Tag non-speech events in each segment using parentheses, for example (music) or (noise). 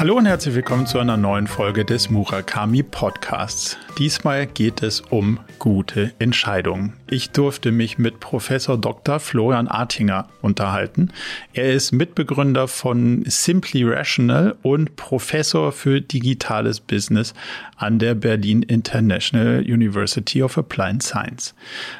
Hallo und herzlich willkommen zu einer neuen Folge des Murakami Podcasts. Diesmal geht es um gute Entscheidungen. Ich durfte mich mit Professor Dr. Florian Artinger unterhalten. Er ist Mitbegründer von Simply Rational und Professor für digitales Business an der Berlin International University of Applied Science.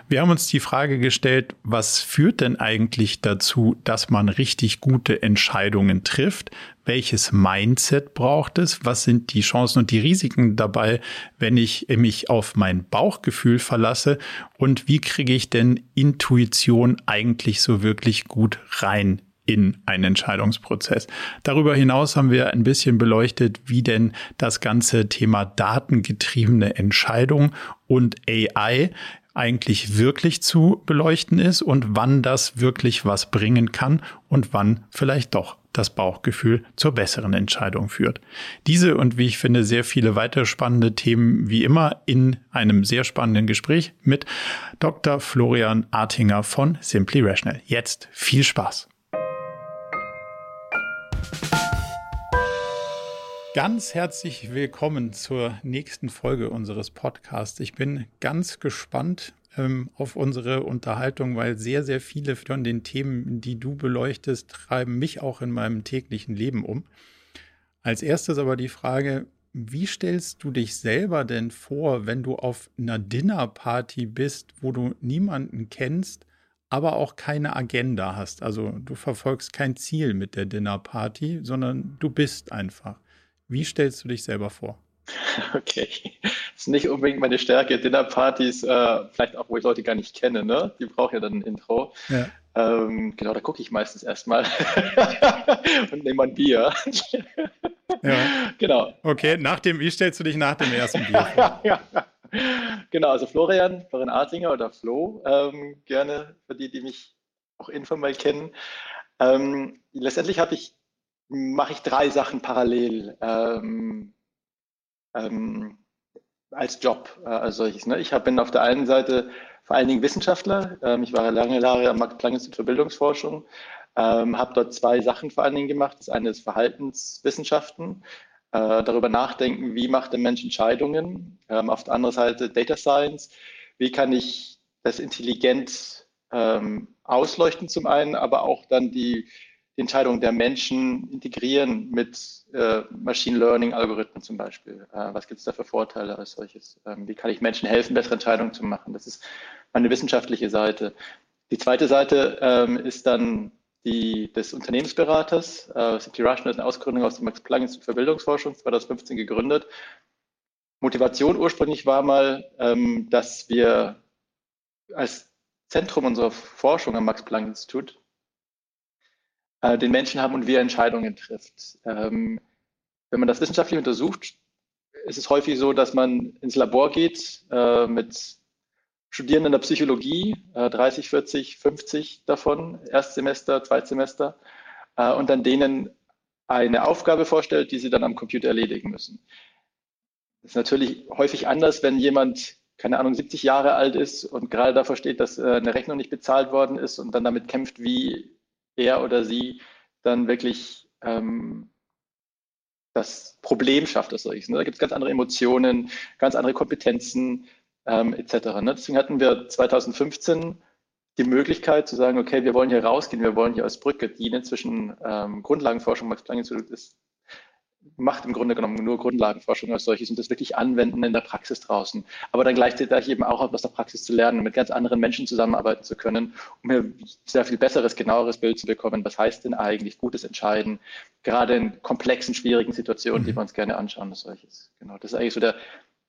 Wir haben uns die Frage gestellt, was führt denn eigentlich dazu, dass man richtig gute Entscheidungen trifft? Welches Mindset braucht es, was sind die Chancen und die Risiken dabei, wenn ich mich auf mein Bauchgefühl verlasse? Und wie kriege ich denn Intuition eigentlich so wirklich gut rein in einen Entscheidungsprozess. Darüber hinaus haben wir ein bisschen beleuchtet, wie denn das ganze Thema datengetriebene Entscheidung und AI eigentlich wirklich zu beleuchten ist und wann das wirklich was bringen kann und wann vielleicht doch das Bauchgefühl zur besseren Entscheidung führt. Diese und wie ich finde sehr viele weitere spannende Themen wie immer in einem sehr spannenden Gespräch mit Dr. Florian Artinger von Simply Rational. Jetzt viel Spaß. Ganz herzlich willkommen zur nächsten Folge unseres Podcasts. Ich bin ganz gespannt, ähm, auf unsere Unterhaltung, weil sehr, sehr viele von den Themen, die du beleuchtest, treiben mich auch in meinem täglichen Leben um. Als erstes aber die Frage, wie stellst du dich selber denn vor, wenn du auf einer Dinnerparty bist, wo du niemanden kennst, aber auch keine Agenda hast? Also du verfolgst kein Ziel mit der Dinnerparty, sondern du bist einfach. Wie stellst du dich selber vor? (laughs) Okay, das ist nicht unbedingt meine Stärke. Dinnerpartys, äh, vielleicht auch, wo ich Leute gar nicht kenne, ne? Die brauchen ja dann ein Intro. Ja. Ähm, genau, da gucke ich meistens erstmal (laughs) und nehme ein Bier. ja. Genau. Okay, nach dem, wie stellst du dich nach dem ersten Bier (laughs) vor? ja, Genau, also Florian, Florian Artinger oder Flo, ähm, gerne für die, die mich auch informell kennen. Ähm, letztendlich habe ich, mache ich drei Sachen parallel. Ähm, ähm, als Job äh, als solches. Ne? Ich hab, bin auf der einen Seite vor allen Dingen Wissenschaftler. Ähm, ich war lange Jahre am Max-Planck-Institut für Bildungsforschung, ähm, habe dort zwei Sachen vor allen Dingen gemacht. Das eine ist Verhaltenswissenschaften, äh, darüber nachdenken, wie macht der Mensch Entscheidungen. Ähm, auf der anderen Seite Data Science, wie kann ich das intelligent ähm, ausleuchten zum einen, aber auch dann die Entscheidungen der Menschen integrieren mit äh, Machine Learning Algorithmen zum Beispiel. Äh, was gibt es da für Vorteile als solches? Ähm, wie kann ich Menschen helfen, bessere Entscheidungen zu machen? Das ist meine wissenschaftliche Seite. Die zweite Seite ähm, ist dann die des Unternehmensberaters. Äh, Simply Rational ist eine Ausgründung aus dem Max Planck Institut für Bildungsforschung, 2015 gegründet. Motivation ursprünglich war mal, ähm, dass wir als Zentrum unserer Forschung am Max Planck Institut äh, den Menschen haben und wie er Entscheidungen trifft. Ähm, wenn man das wissenschaftlich untersucht, ist es häufig so, dass man ins Labor geht äh, mit Studierenden der Psychologie, äh, 30, 40, 50 davon, Erstsemester, Zweitsemester, äh, und dann denen eine Aufgabe vorstellt, die sie dann am Computer erledigen müssen. Das ist natürlich häufig anders, wenn jemand, keine Ahnung, 70 Jahre alt ist und gerade davor steht, dass äh, eine Rechnung nicht bezahlt worden ist und dann damit kämpft, wie er oder sie dann wirklich ähm, das Problem schafft als solches. Ne? Da gibt es ganz andere Emotionen, ganz andere Kompetenzen ähm, etc. Ne? Deswegen hatten wir 2015 die Möglichkeit zu sagen, okay, wir wollen hier rausgehen, wir wollen hier als Brücke dienen zwischen ähm, Grundlagenforschung, Max Planck Institut ist macht im Grunde genommen nur Grundlagenforschung als solches und das wirklich anwenden in der Praxis draußen. Aber dann gleichzeitig eben auch aus der Praxis zu lernen, mit ganz anderen Menschen zusammenarbeiten zu können, um hier sehr viel besseres, genaueres Bild zu bekommen. Was heißt denn eigentlich gutes Entscheiden, gerade in komplexen, schwierigen Situationen, die wir uns gerne anschauen als solches. Genau, das ist eigentlich so der,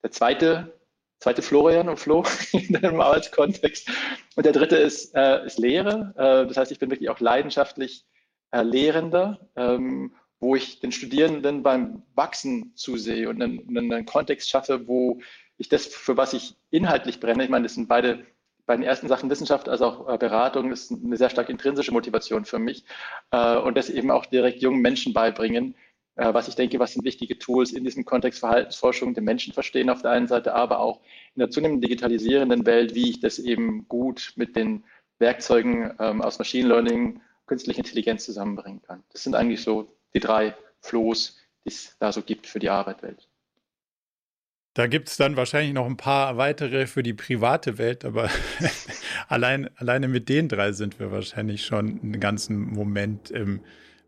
der zweite zweite Florian und Flo (laughs) in dem Arbeitskontext. Und der dritte ist, äh, ist Lehre. Äh, das heißt, ich bin wirklich auch leidenschaftlich äh, Lehrender ähm, wo ich den Studierenden beim Wachsen zusehe und einen, einen Kontext schaffe, wo ich das, für was ich inhaltlich brenne, ich meine, das sind beide bei den ersten Sachen Wissenschaft als auch äh, Beratung, ist eine sehr stark intrinsische Motivation für mich äh, und das eben auch direkt jungen Menschen beibringen, äh, was ich denke, was sind wichtige Tools in diesem Kontext Verhaltensforschung, den Menschen verstehen auf der einen Seite, aber auch in der zunehmend digitalisierenden Welt, wie ich das eben gut mit den Werkzeugen ähm, aus Machine Learning, künstlicher Intelligenz zusammenbringen kann. Das sind eigentlich so die drei Flows, die es da so gibt für die Arbeitswelt. Da gibt es dann wahrscheinlich noch ein paar weitere für die private Welt, aber (laughs) allein, alleine mit den drei sind wir wahrscheinlich schon einen ganzen Moment ähm,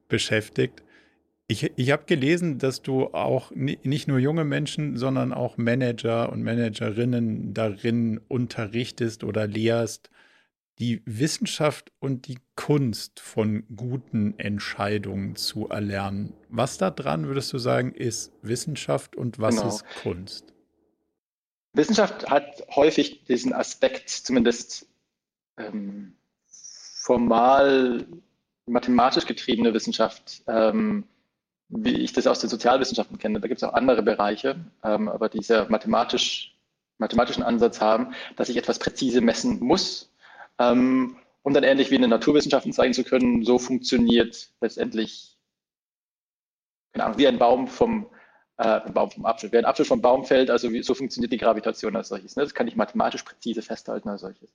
beschäftigt. Ich, ich habe gelesen, dass du auch nicht nur junge Menschen, sondern auch Manager und Managerinnen darin unterrichtest oder lehrst, die Wissenschaft und die Kunst von guten Entscheidungen zu erlernen. Was da dran, würdest du sagen, ist Wissenschaft und was genau. ist Kunst? Wissenschaft hat häufig diesen Aspekt, zumindest ähm, formal mathematisch getriebene Wissenschaft, ähm, wie ich das aus den Sozialwissenschaften kenne. Da gibt es auch andere Bereiche, ähm, aber dieser mathematisch, mathematischen Ansatz haben, dass ich etwas präzise messen muss, ähm, um dann ähnlich wie in den Naturwissenschaften zeigen zu können, so funktioniert letztendlich, keine Ahnung, wie ein Baum vom äh, Baum vom Apfel. Wer ein Apfel vom Baum fällt, also wie, so funktioniert die Gravitation als solches. Ne? Das kann ich mathematisch präzise festhalten als solches.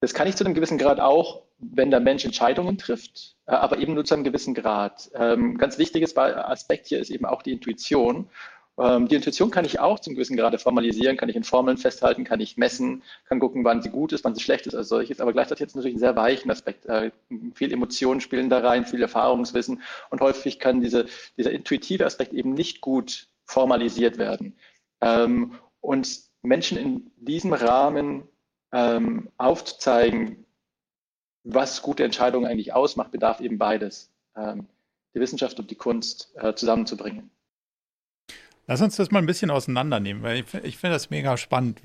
Das kann ich zu einem gewissen Grad auch, wenn der Mensch Entscheidungen trifft, äh, aber eben nur zu einem gewissen Grad. Ähm, ganz wichtiges Aspekt hier ist eben auch die Intuition. Ähm, die Intuition kann ich auch zum gewissen Grade formalisieren, kann ich in Formeln festhalten, kann ich messen, kann gucken, wann sie gut ist, wann sie schlecht ist als solches. Aber gleichzeitig jetzt natürlich einen sehr weichen Aspekt. Äh, viel Emotionen spielen da rein, viel Erfahrungswissen und häufig kann diese, dieser intuitive Aspekt eben nicht gut formalisiert werden. Ähm, und Menschen in diesem Rahmen ähm, aufzuzeigen, was gute Entscheidungen eigentlich ausmacht, bedarf eben beides, die Wissenschaft und die Kunst äh, zusammenzubringen. Lass uns das mal ein bisschen auseinandernehmen, weil ich, ich finde das mega spannend.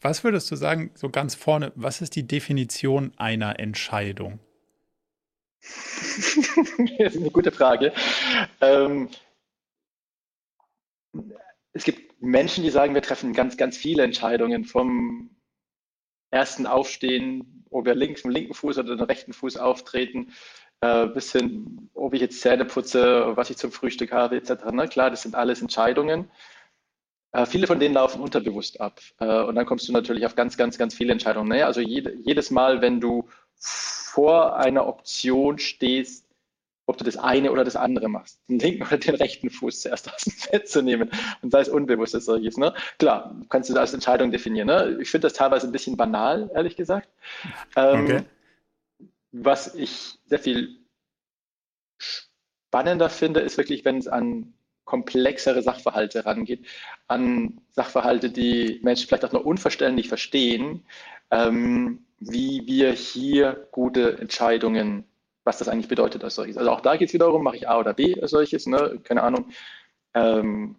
Was würdest du sagen, so ganz vorne, was ist die Definition einer Entscheidung? das (laughs) ist eine gute Frage. Ähm, es gibt Menschen, die sagen, wir treffen ganz, ganz viele Entscheidungen vom ersten Aufstehen, ob wir links mit dem linken Fuß oder den rechten Fuß auftreten, äh, bis hin, ob ich jetzt Zähne putze, was ich zum Frühstück habe, etc. Ne? Klar, das sind alles Entscheidungen. Äh, viele von denen laufen unterbewusst ab. Äh, und dann kommst du natürlich auf ganz, ganz, ganz viele Entscheidungen. Ne? Also jede, jedes Mal, wenn du vor einer Option stehst, ob du das eine oder das andere machst, den linken oder den rechten Fuß zuerst (laughs) aus dem Bett zu nehmen und sei es unbewusst dass solches. Ne? Klar, kannst du das als Entscheidung definieren. Ne? Ich finde das teilweise ein bisschen banal, ehrlich gesagt. Ähm, was ich sehr viel spannender finde, ist wirklich, wenn es an komplexere Sachverhalte rangeht, an Sachverhalte, die Menschen vielleicht auch nur unverständlich verstehen, ähm, wie wir hier gute Entscheidungen, was das eigentlich bedeutet als solches. Also auch da geht es wiederum, mache ich A oder B als solches, ne? keine Ahnung. Ähm,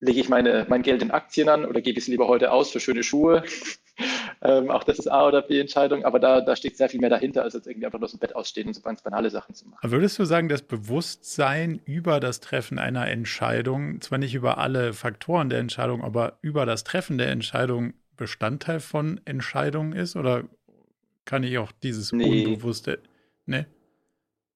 lege ich meine, mein Geld in Aktien an oder gebe ich es lieber heute aus für schöne Schuhe? (laughs) Ähm, auch das ist A oder B-Entscheidung, aber da, da steht sehr viel mehr dahinter, als jetzt irgendwie einfach nur so ein Bett ausstehen und so ganz banale Sachen zu machen. Würdest du sagen, das Bewusstsein über das Treffen einer Entscheidung, zwar nicht über alle Faktoren der Entscheidung, aber über das Treffen der Entscheidung Bestandteil von Entscheidungen ist? Oder kann ich auch dieses nee. Unbewusste. Ne?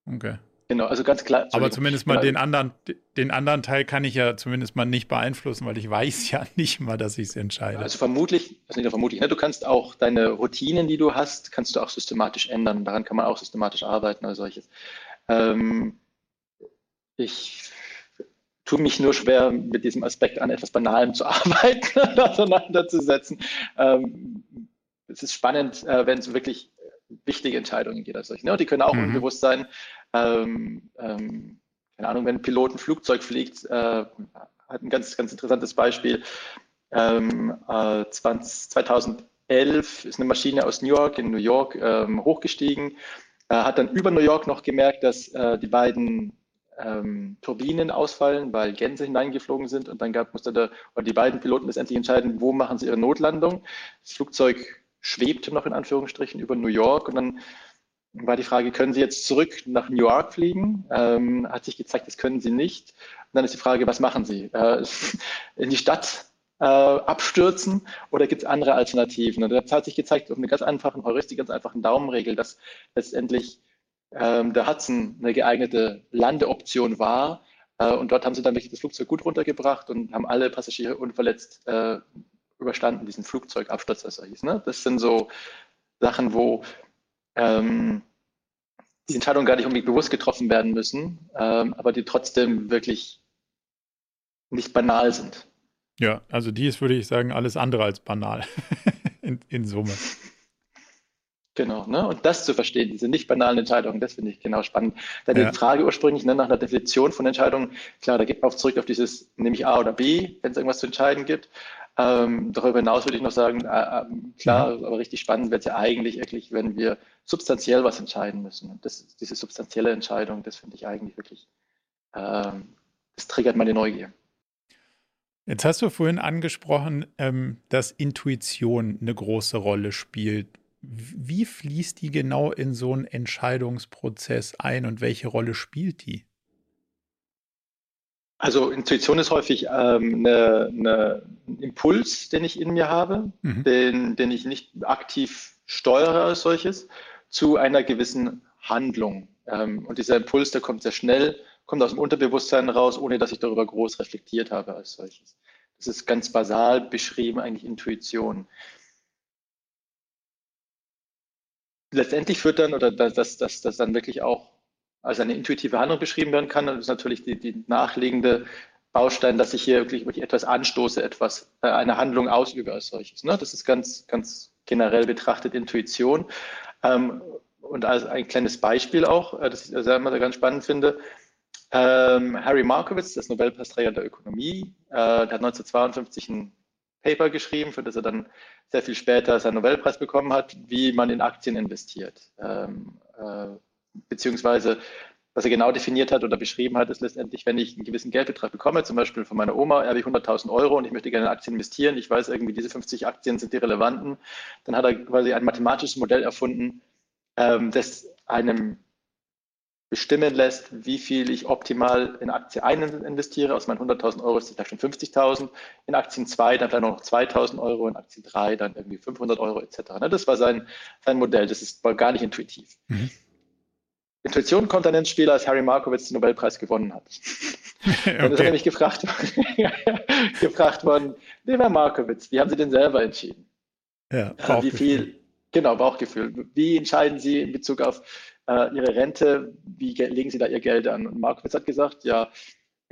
Okay. Genau, also ganz klar. Aber zumindest mal genau. den anderen, den anderen Teil kann ich ja zumindest mal nicht beeinflussen, weil ich weiß ja (laughs) nicht mal, dass ich es entscheide. Also vermutlich, also nicht vermutlich, ne? du kannst auch deine Routinen, die du hast, kannst du auch systematisch ändern. Daran kann man auch systematisch arbeiten oder solches. Ähm, ich tue mich nur schwer, mit diesem Aspekt an etwas Banalem zu (laughs) arbeiten und auseinanderzusetzen. Ähm, es ist spannend, äh, wenn es wirklich wichtige Entscheidungen geht als solche. Ne? Und die können auch mhm. unbewusst sein. Ähm, ähm, keine Ahnung, wenn ein Pilot ein Flugzeug fliegt, äh, hat ein ganz, ganz interessantes Beispiel. Ähm, äh, 20, 2011 ist eine Maschine aus New York in New York ähm, hochgestiegen, äh, hat dann über New York noch gemerkt, dass äh, die beiden ähm, Turbinen ausfallen, weil Gänse hineingeflogen sind und dann gab, musste der, oder die beiden Piloten letztendlich entscheiden, wo machen sie ihre Notlandung. Das Flugzeug schwebte noch in Anführungsstrichen über New York und dann war die Frage, können Sie jetzt zurück nach New York fliegen? Ähm, hat sich gezeigt, das können Sie nicht. Und dann ist die Frage, was machen Sie? Äh, (laughs) in die Stadt äh, abstürzen oder gibt es andere Alternativen? Und das hat sich gezeigt, auf eine ganz einfachen Heuristik, ganz einfachen Daumenregel, dass letztendlich ähm, der Hudson eine geeignete Landeoption war. Äh, und dort haben sie dann wirklich das Flugzeug gut runtergebracht und haben alle Passagiere unverletzt äh, überstanden, diesen Flugzeugabsturz, als er hieß. Ne? Das sind so Sachen, wo ähm, die Entscheidungen gar nicht unbedingt bewusst getroffen werden müssen, ähm, aber die trotzdem wirklich nicht banal sind. Ja, also die ist, würde ich sagen, alles andere als banal (laughs) in, in Summe. Genau, ne? und das zu verstehen, diese nicht banalen Entscheidungen, das finde ich genau spannend. Dann ja. die Frage ursprünglich ne, nach einer Definition von Entscheidungen, klar, da geht man auch zurück auf dieses, nehme ich A oder B, wenn es irgendwas zu entscheiden gibt. Ähm, darüber hinaus würde ich noch sagen, äh, äh, klar, aber richtig spannend wird es ja eigentlich wirklich, wenn wir substanziell was entscheiden müssen. Und das, diese substanzielle Entscheidung, das finde ich eigentlich wirklich, ähm, das triggert meine Neugier. Jetzt hast du vorhin angesprochen, ähm, dass Intuition eine große Rolle spielt. Wie fließt die genau in so einen Entscheidungsprozess ein und welche Rolle spielt die? Also Intuition ist häufig ähm, eine, eine, ein Impuls, den ich in mir habe, mhm. den, den ich nicht aktiv steuere als solches, zu einer gewissen Handlung. Ähm, und dieser Impuls, der kommt sehr schnell, kommt aus dem Unterbewusstsein raus, ohne dass ich darüber groß reflektiert habe als solches. Das ist ganz basal beschrieben, eigentlich Intuition. Letztendlich führt dann, oder dass das dann wirklich auch als eine intuitive Handlung beschrieben werden kann. Das ist natürlich die, die nachliegende Baustein, dass ich hier wirklich, wirklich etwas anstoße, etwas, äh, eine Handlung ausübe als solches. Ne? Das ist ganz, ganz generell betrachtet Intuition. Ähm, und als ein kleines Beispiel auch, äh, das ich selber ganz spannend finde, ähm, Harry Markowitz, das Nobelpreisträger der Ökonomie, äh, der hat 1952 ein Paper geschrieben, für das er dann sehr viel später seinen Nobelpreis bekommen hat, wie man in Aktien investiert. Ähm, äh, beziehungsweise was er genau definiert hat oder beschrieben hat, ist letztendlich, wenn ich einen gewissen Geldbetrag bekomme, zum Beispiel von meiner Oma, habe ich 100.000 Euro und ich möchte gerne in Aktien investieren, ich weiß irgendwie, diese 50 Aktien sind die relevanten, dann hat er quasi ein mathematisches Modell erfunden, ähm, das einem bestimmen lässt, wie viel ich optimal in Aktie 1 investiere. Aus meinen 100.000 Euro ist das vielleicht schon 50.000. In Aktien 2 dann vielleicht noch 2.000 Euro, in Aktien 3 dann irgendwie 500 Euro etc. Ne, das war sein, sein Modell. Das ist gar nicht intuitiv. Mhm. Intuition kommt dann ins Spiel, als Harry Markowitz den Nobelpreis gewonnen hat. okay. (laughs) Dann ist er nämlich gefragt, (laughs) gefragt worden, lieber Markowitz, wie haben Sie denn selber entschieden? Ja, äh, wie viel, genau, Bauchgefühl. Wie entscheiden Sie in Bezug auf äh, Ihre Rente? Wie legen Sie da Ihr Geld an? Und Markowitz hat gesagt, ja,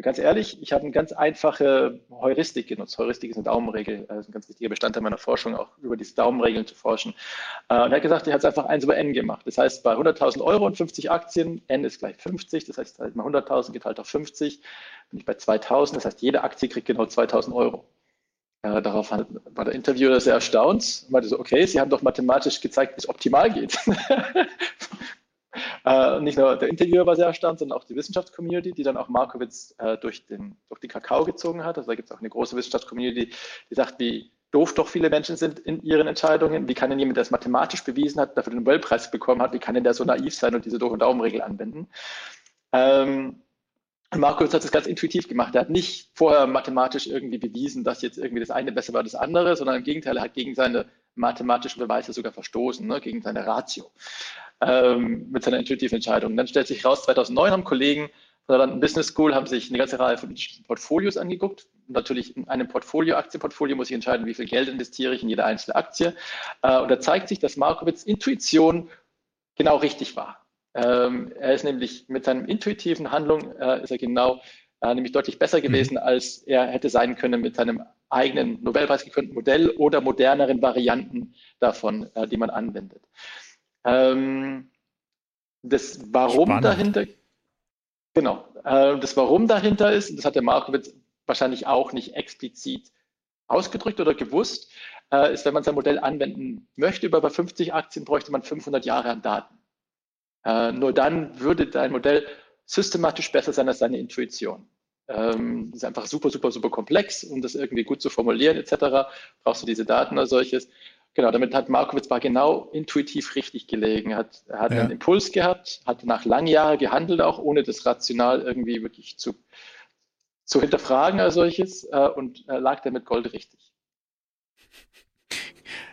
Ganz ehrlich, ich habe eine ganz einfache Heuristik genutzt. Heuristik ist eine Daumenregel, ist ein ganz wichtiger Bestandteil meiner Forschung, auch über diese Daumenregeln zu forschen. Äh, und er hat gesagt, er hat es einfach 1 über n gemacht. Das heißt, bei 100.000 Euro und 50 Aktien, n ist gleich 50, das heißt, halt mal 100.000 geteilt auf 50, bin ich bei 2.000, das heißt, jede Aktie kriegt genau 2.000 Euro. Ja, darauf war der Interviewer sehr erstaunt und meinte so, okay, Sie haben doch mathematisch gezeigt, wie es optimal geht. (laughs) Äh, nicht nur der Interviewer war sehr erstaunt, sondern auch die Wissenschaftscommunity, die dann auch Markowitz äh, durch, den, durch den Kakao gezogen hat. Also da gibt es auch eine große Wissenschaftscommunity, die sagt, wie doof doch viele Menschen sind in ihren Entscheidungen. Wie kann denn jemand, der es mathematisch bewiesen hat, dafür den Nobelpreis bekommen hat, wie kann denn der so naiv sein und diese doofe Daumenregel anwenden? Ähm, Markowitz hat es ganz intuitiv gemacht. Er hat nicht vorher mathematisch irgendwie bewiesen, dass jetzt irgendwie das eine besser war als das andere, sondern im Gegenteil, er hat gegen seine mathematischen Beweise sogar verstoßen, ne, gegen seine Ratio ähm, mit seiner intuitiven Entscheidung. Dann stellt sich raus, 2009 haben Kollegen von der London Business School haben sich eine ganze Reihe von Portfolios angeguckt. natürlich in einem Portfolio, Aktienportfolio, muss ich entscheiden, wie viel Geld investiere ich in jede einzelne Aktie. Äh, und da zeigt sich, dass Markowitz Intuition genau richtig war. Ähm, er ist nämlich mit seinem intuitiven Handlung äh, ist er genau äh, nämlich deutlich besser gewesen, mhm. als er hätte sein können mit seinem eigenen Nobelpreis gekrönten Modell oder moderneren Varianten davon, äh, die man anwendet. Ähm, das Warum Spannend. dahinter, genau, äh, das Warum dahinter ist, das hat der Markowitz wahrscheinlich auch nicht explizit ausgedrückt oder gewusst, äh, ist, wenn man sein Modell anwenden möchte, über bei 50 Aktien bräuchte man 500 Jahre an Daten. Äh, nur dann würde dein Modell systematisch besser sein als deine Intuition. Ähm, ist einfach super, super, super komplex, um das irgendwie gut zu formulieren etc. Brauchst du diese Daten als solches. Genau, damit hat Markowitz war genau intuitiv richtig gelegen. Er hat, er hat ja. einen Impuls gehabt, hat nach langen Jahren gehandelt, auch ohne das rational irgendwie wirklich zu, zu hinterfragen als solches äh, und er lag damit Gold richtig.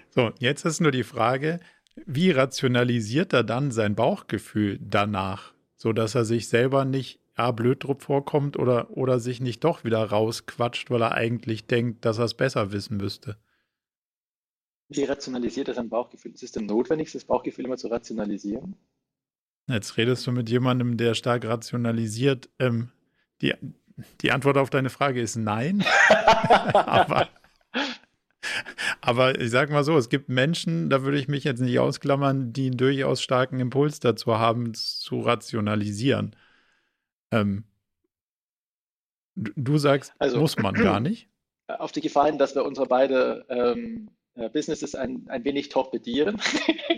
So, jetzt ist nur die Frage, wie rationalisiert er dann sein Bauchgefühl danach, sodass er sich selber nicht ja, blöd drauf vorkommt oder, oder sich nicht doch wieder rausquatscht, weil er eigentlich denkt, dass er es besser wissen müsste? Wie rationalisiert er sein Bauchgefühl? Ist es denn notwendig, das Bauchgefühl immer zu rationalisieren? Jetzt redest du mit jemandem, der stark rationalisiert. Ähm, die, die Antwort auf deine Frage ist nein. (laughs) aber, aber ich sag mal so, es gibt Menschen, da würde ich mich jetzt nicht ausklammern, die einen durchaus starken Impuls dazu haben, zu rationalisieren. Ähm, du sagst, also, muss man gar nicht. (clears throat) Auf die Gefahr hin, dass wir unsere beide ähm, äh, Businesses ein, ein wenig torpedieren.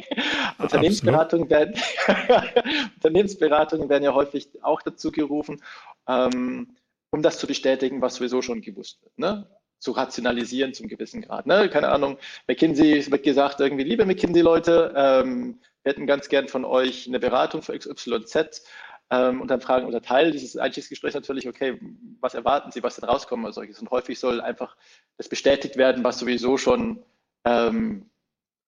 (laughs) Unternehmensberatungen werden, (laughs) Unternehmensberatungen werden ja häufig auch dazu gerufen, ähm, um das zu bestätigen, was sowieso schon gewusst wird. Ne? zu rationalisieren zum gewissen Grad. Ne? Keine Ahnung, McKinsey es wird gesagt, irgendwie, liebe McKinsey-Leute, ähm, wir hätten ganz gern von euch eine Beratung für XYZ. Ähm, und dann fragen unser Teil dieses Einstiegsgesprächs natürlich, okay, was erwarten Sie, was denn rauskommen als solches? Und häufig soll einfach das bestätigt werden, was sowieso schon ähm,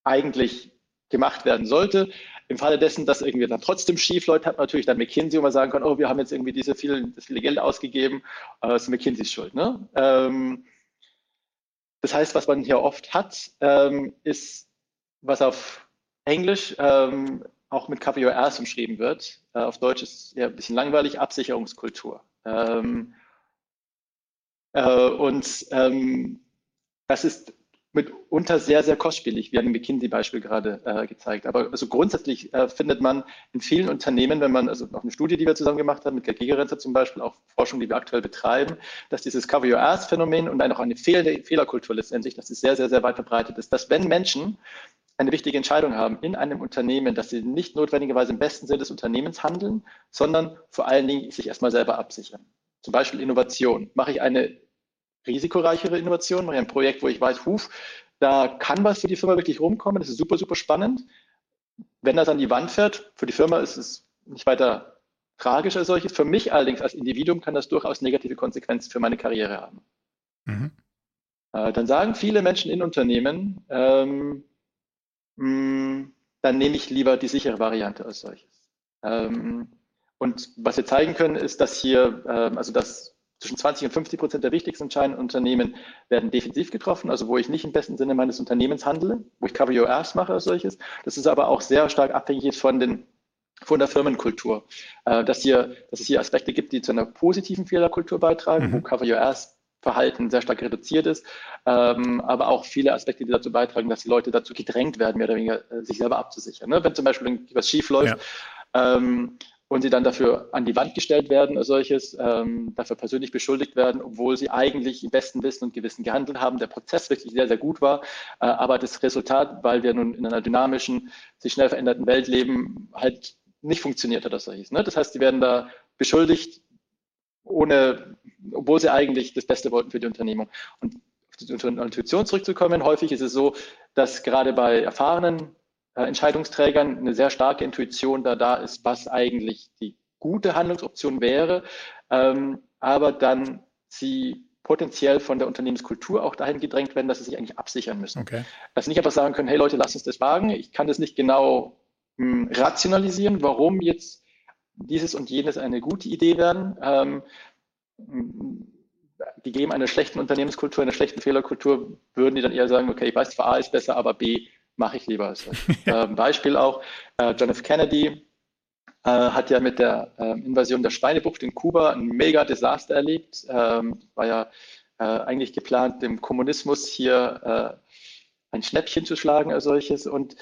eigentlich gemacht werden sollte. Im Falle dessen, dass irgendwie dann trotzdem schief läuft, hat natürlich dann McKinsey, wo man sagen kann, oh, wir haben jetzt irgendwie diese viel, das viele Geld ausgegeben, äh, das ist McKinseys Schuld. Ne? Ähm, das heißt, was man hier oft hat, ähm, ist, was auf Englisch ähm, auch mit KVORs umschrieben wird. Äh, auf Deutsch ist es ja ein bisschen langweilig, Absicherungskultur. Ähm, äh, und ähm, das ist mitunter sehr, sehr kostspielig, wie an dem McKinsey-Beispiel gerade äh, gezeigt. Aber also grundsätzlich äh, findet man in vielen Unternehmen, wenn man, also noch eine Studie, die wir zusammen gemacht haben, mit der Gigerenzer zum Beispiel, auch Forschung, die wir aktuell betreiben, dass dieses Cover Your Ass-Phänomen und dann auch eine fehlende Fehlerkultur letztendlich, dass es sehr, sehr, sehr weit verbreitet ist, dass wenn Menschen eine wichtige Entscheidung haben in einem Unternehmen, dass sie nicht notwendigerweise im besten Sinne des Unternehmens handeln, sondern vor allen Dingen sich erstmal selber absichern. Zum Beispiel Innovation. Mache ich eine risikoreichere Innovation, mache ich ein Projekt, wo ich weiß, huf, da kann was für die Firma wirklich rumkommen, das ist super, super spannend. Wenn das an die Wand fährt, für die Firma ist es nicht weiter tragisch als solches. Für mich allerdings als Individuum kann das durchaus negative Konsequenzen für meine Karriere haben. Mhm. Äh, dann sagen viele Menschen in Unternehmen, ähm, mh, hm, dann nehme ich lieber die sichere Variante als solches. Ähm, und was wir zeigen können, ist, dass hier, ähm, also dass zwischen 20 und 50 Prozent der wichtigsten entscheidenden Unternehmen werden defensiv getroffen, also wo ich nicht im besten Sinne meines Unternehmens handle, wo ich Cover Your Ass mache als solches. Das ist aber auch sehr stark abhängig von den von der Firmenkultur, äh, dass, hier, dass es hier Aspekte gibt, die zu einer positiven Fehlerkultur beitragen, mhm. wo Cover Your Ass Verhalten sehr stark reduziert ist, ähm, aber auch viele Aspekte, die dazu beitragen, dass die Leute dazu gedrängt werden, mehr oder weniger äh, sich selber abzusichern. Ne? Wenn zum Beispiel was schief läuft, ja. ähm, und sie dann dafür an die Wand gestellt werden als solches, ähm, dafür persönlich beschuldigt werden, obwohl sie eigentlich im besten Wissen und Gewissen gehandelt haben, der Prozess wirklich sehr, sehr gut war, äh, aber das Resultat, weil wir nun in einer dynamischen, sich schnell veränderten Welt leben, halt nicht funktioniert hat als solches. Ne? Das heißt, sie werden da beschuldigt, ohne, obwohl sie eigentlich das Beste wollten für die Unternehmung. Und auf die Intuition zurückzukommen, häufig ist es so, dass gerade bei erfahrenen äh, Entscheidungsträgern eine sehr starke Intuition da da ist, was eigentlich die gute Handlungsoption wäre, ähm, aber dann sie potenziell von der Unternehmenskultur auch dahin gedrängt werden, dass sie sich eigentlich absichern müssen. Okay. Dass sie nicht einfach sagen können, hey Leute, lasst uns das wagen. Ich kann das nicht genau mh, hm, rationalisieren, warum jetzt dieses und jenes eine gute Idee werden. Ähm, die geben einer schlechten Unternehmenskultur, einer schlechten Fehlerkultur, würden die dann eher sagen, okay, ich weiß zwar A ist besser, aber B mache ich lieber. Also, (laughs) äh, Beispiel auch, äh, John F. Kennedy äh, hat ja mit der äh, Invasion der Schweinebucht in Kuba ein mega Desaster erlebt. Ähm, war ja äh, eigentlich geplant, dem Kommunismus hier äh, ein Schnäppchen zu schlagen als solches. Und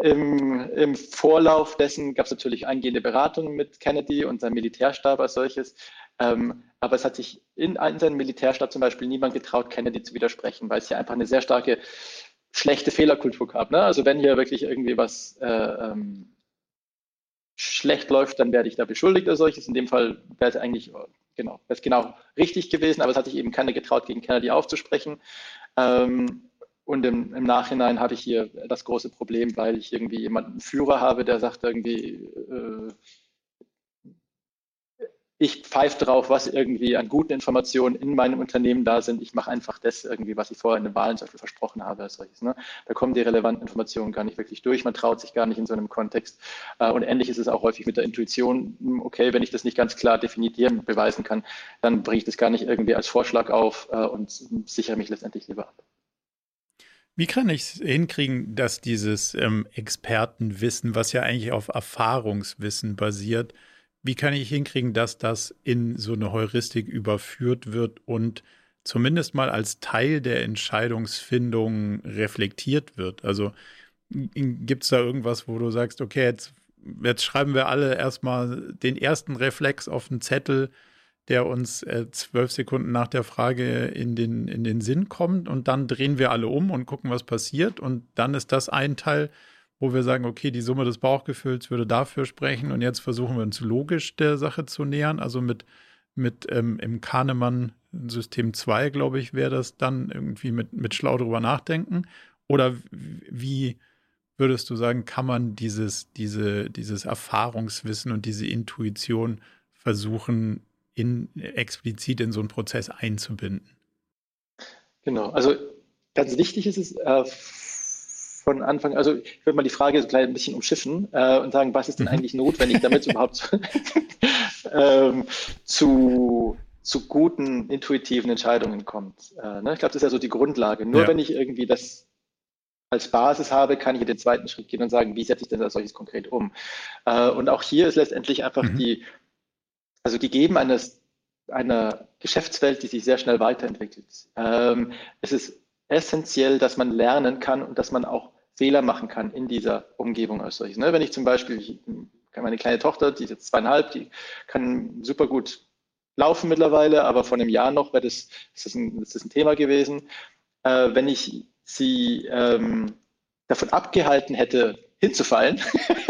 im, im Vorlauf dessen gab es natürlich eingehende Beratungen mit Kennedy und seinem Militärstab als solches. Ähm, aber es hat sich in, in seinem Militärstab zum Beispiel niemand getraut, Kennedy zu widersprechen, weil es ja einfach eine sehr starke schlechte Fehlerkultur gehabt. Ne? Also wenn hier wirklich irgendwie was äh, ähm, schlecht läuft, dann werde ich da beschuldigt oder solches. In dem Fall wäre es eigentlich genau, wäre es genau richtig gewesen, aber es hat sich eben keiner getraut, gegen Kennedy aufzusprechen. Ähm, und im, im, Nachhinein habe ich hier das große Problem, weil ich irgendwie jemanden Führer habe, der sagt irgendwie, äh, ich pfeife drauf, was irgendwie an guten Informationen in meinem Unternehmen da sind. Ich mache einfach das irgendwie, was ich vorher in den Wahlen zum Beispiel versprochen habe. Solches, ne? Da kommen die relevanten Informationen gar nicht wirklich durch. Man traut sich gar nicht in so einem Kontext. Äh, und ähnlich ist es auch häufig mit der Intuition. Hm, okay, wenn ich das nicht ganz klar definieren, beweisen kann, dann bringe ich das gar nicht irgendwie als Vorschlag auf äh, und sichere mich letztendlich lieber ab. Wie kann ich es hinkriegen, dass dieses ähm, Expertenwissen, was ja eigentlich auf Erfahrungswissen basiert, wie kann ich hinkriegen, dass das in so eine Heuristik überführt wird und zumindest mal als Teil der Entscheidungsfindung reflektiert wird? Also gibt es da irgendwas, wo du sagst, okay, jetzt, jetzt schreiben wir alle erstmal den ersten Reflex auf den Zettel, der uns äh, zwölf Sekunden nach der Frage in den, in den Sinn kommt und dann drehen wir alle um und gucken, was passiert. Und dann ist das ein Teil, wo wir sagen, okay, die Summe des Bauchgefühls würde dafür sprechen und jetzt versuchen wir uns logisch der Sache zu nähern. Also mit, mit ähm, im Kahnemann System 2, glaube ich, wäre das dann irgendwie mit, mit schlau drüber nachdenken. Oder wie würdest du sagen, kann man dieses, diese, dieses Erfahrungswissen und diese Intuition versuchen, in, explizit in so einen Prozess einzubinden? Genau, also ganz wichtig ist es äh, von Anfang, also ich würde mal die Frage so klein ein bisschen umschiffen äh, und sagen, was ist denn mhm. eigentlich notwendig, damit es überhaupt (laughs) ähm, zu, zu guten intuitiven Entscheidungen kommt. Äh, ne? Ich glaube, das ist ja so die Grundlage. Nur ja. wenn ich irgendwie das als Basis habe, kann ich in den zweiten Schritt gehen und sagen, wie setze ich denn das solches konkret um? Äh, und auch hier ist letztendlich einfach mhm. die, also gegeben eines, einer Geschäftswelt, die sich sehr schnell weiterentwickelt. Ähm, es ist essentiell, dass man lernen kann und dass man auch Fehler machen kann in dieser Umgebung als solches. Ne? Wenn ich zum Beispiel, ich, meine kleine Tochter, die ist jetzt zweieinhalb, die kann super gut laufen mittlerweile, aber vor einem Jahr noch wäre das, das, ist ein, das ein Thema gewesen. Äh, wenn ich sie ähm, davon abgehalten hätte, hinzufallen,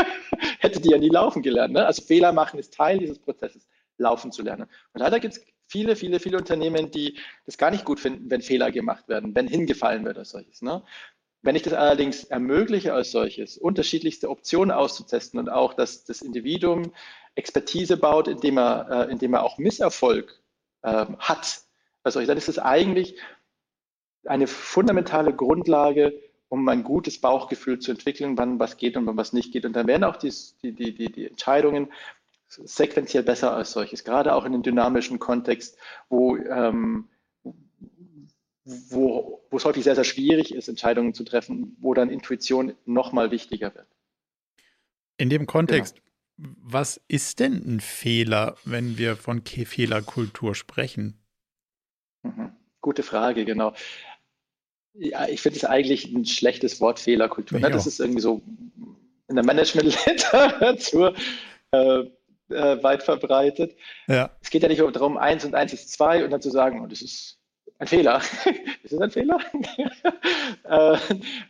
(laughs) hätte die ja nie laufen gelernt. Ne? Also Fehler machen ist Teil dieses Prozesses laufen zu lernen. Und leider gibt es viele, viele, viele Unternehmen, die das gar nicht gut finden, wenn Fehler gemacht werden, wenn hingefallen wird als solches. Ne? Wenn ich das allerdings ermögliche als solches, unterschiedlichste Optionen auszutesten und auch, dass das Individuum Expertise baut, indem er, äh, indem er auch Misserfolg äh, hat, also dann ist es eigentlich eine fundamentale Grundlage, um ein gutes Bauchgefühl zu entwickeln, wann was geht und wann was nicht geht. Und dann werden auch die, die, die, die Entscheidungen sequenziell besser als solches, gerade auch in einem dynamischen Kontext, wo, ähm, wo, wo es häufig sehr, sehr schwierig ist, Entscheidungen zu treffen, wo dann Intuition nochmal wichtiger wird. In dem Kontext, genau. was ist denn ein Fehler, wenn wir von Fehlerkultur sprechen? Mhm. Gute Frage, genau. Ja, ich finde es eigentlich ein schlechtes Wort, Fehlerkultur. Ne? Das ist irgendwie so in der Management-Literatur äh, äh, weit verbreitet. Ja. Es geht ja nicht darum, eins und eins ist zwei und dann zu sagen, und oh, das ist ein Fehler. (laughs) ist es ein Fehler? (laughs) äh,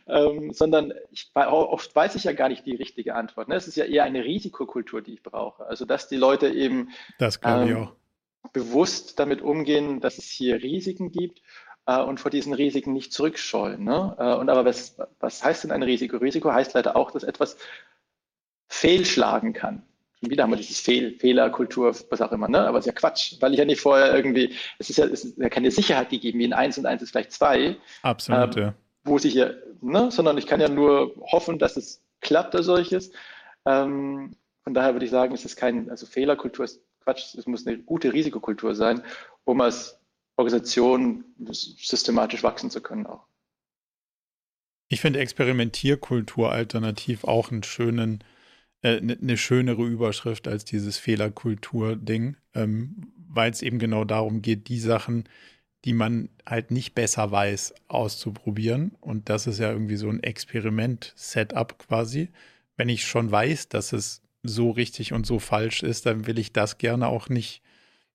ähm, sondern ich, oft weiß ich ja gar nicht die richtige Antwort. Ne? Es ist ja eher eine Risikokultur, die ich brauche. Also dass die Leute eben das ähm, bewusst damit umgehen, dass es hier Risiken gibt äh, und vor diesen Risiken nicht zurückscheuen. Ne? Äh, und aber was, was heißt denn ein Risiko? Risiko heißt leider auch, dass etwas fehlschlagen kann wieder haben wir dieses Fehl, Fehlerkultur, was auch immer, ne? aber es ist ja Quatsch, weil ich ja nicht vorher irgendwie, es ist ja, es ist ja keine Sicherheit gegeben, wie in 1 und 1 ist gleich 2. Absolut, ähm, ja. Wo sich ja, ne? sondern ich kann ja nur hoffen, dass es klappt als solches. Ähm, von daher würde ich sagen, es ist kein, also Fehlerkultur ist Quatsch, es muss eine gute Risikokultur sein, um als Organisation systematisch wachsen zu können auch. Ich finde Experimentierkultur alternativ auch einen schönen eine äh, ne schönere Überschrift als dieses Fehlerkultur-Ding, ähm, weil es eben genau darum geht, die Sachen, die man halt nicht besser weiß, auszuprobieren. Und das ist ja irgendwie so ein Experiment-Setup quasi. Wenn ich schon weiß, dass es so richtig und so falsch ist, dann will ich das gerne auch nicht.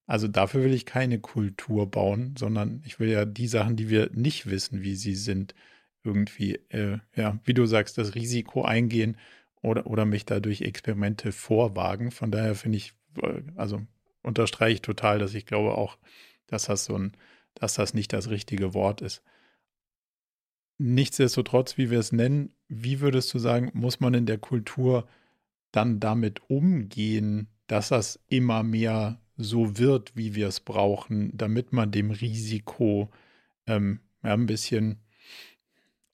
Also dafür will ich keine Kultur bauen, sondern ich will ja die Sachen, die wir nicht wissen, wie sie sind, irgendwie, äh, ja, wie du sagst, das Risiko eingehen, oder, oder mich da durch Experimente vorwagen. Von daher finde ich, äh, also unterstreiche ich total, dass ich glaube auch, dass das so ein, dass das nicht das richtige Wort ist. Nichtsdestotrotz, wie wir es nennen, wie würdest du sagen, muss man in der Kultur dann damit umgehen, dass das immer mehr so wird, wie wir es brauchen, damit man dem Risiko ähm, ein bisschen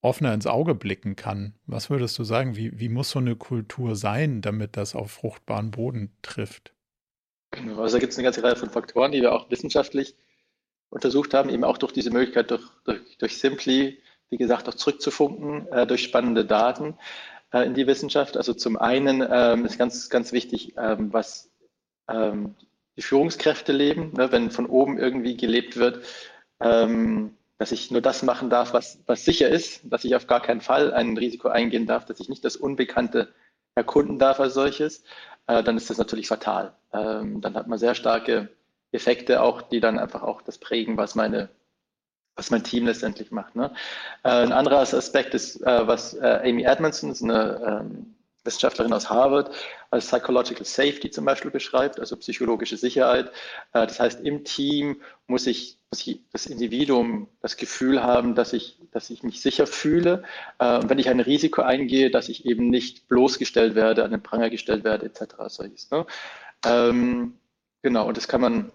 offener ins Auge blicken kann. Was würdest du sagen? Wie, wie muss so eine Kultur sein, damit das auf fruchtbaren Boden trifft? Genau, also da gibt es eine ganze Reihe von Faktoren, die wir auch wissenschaftlich untersucht haben, eben auch durch diese Möglichkeit, durch, durch, durch Simply, wie gesagt, auch zurückzufunken äh, durch spannende Daten äh, in die Wissenschaft. Also zum einen ähm, ist ganz, ganz wichtig, ähm, was ähm, die Führungskräfte leben, ne, wenn von oben irgendwie gelebt wird, ähm, dass ich nur das machen darf, was, was sicher ist, dass ich auf gar keinen Fall ein Risiko eingehen darf, dass ich nicht das Unbekannte erkunden darf als solches, äh, dann ist das natürlich fatal. Ähm, dann hat man sehr starke Effekte auch, die dann einfach auch das prägen, was meine was mein Team letztendlich macht. Ne? Äh, ein anderer Aspekt ist, äh, was äh, Amy Edmondson, eine ähm, Wissenschaftlerin aus Harvard, als Psychological Safety zum Beispiel beschreibt, also psychologische Sicherheit. Das heißt, im Team muss ich, muss ich das Individuum das Gefühl haben, dass ich, dass ich mich sicher fühle. Äh, wenn ich ein Risiko eingehe, dass ich eben nicht bloßgestellt werde, an den Pranger gestellt werde, etc. Solches, ne? ähm, genau, und das kann man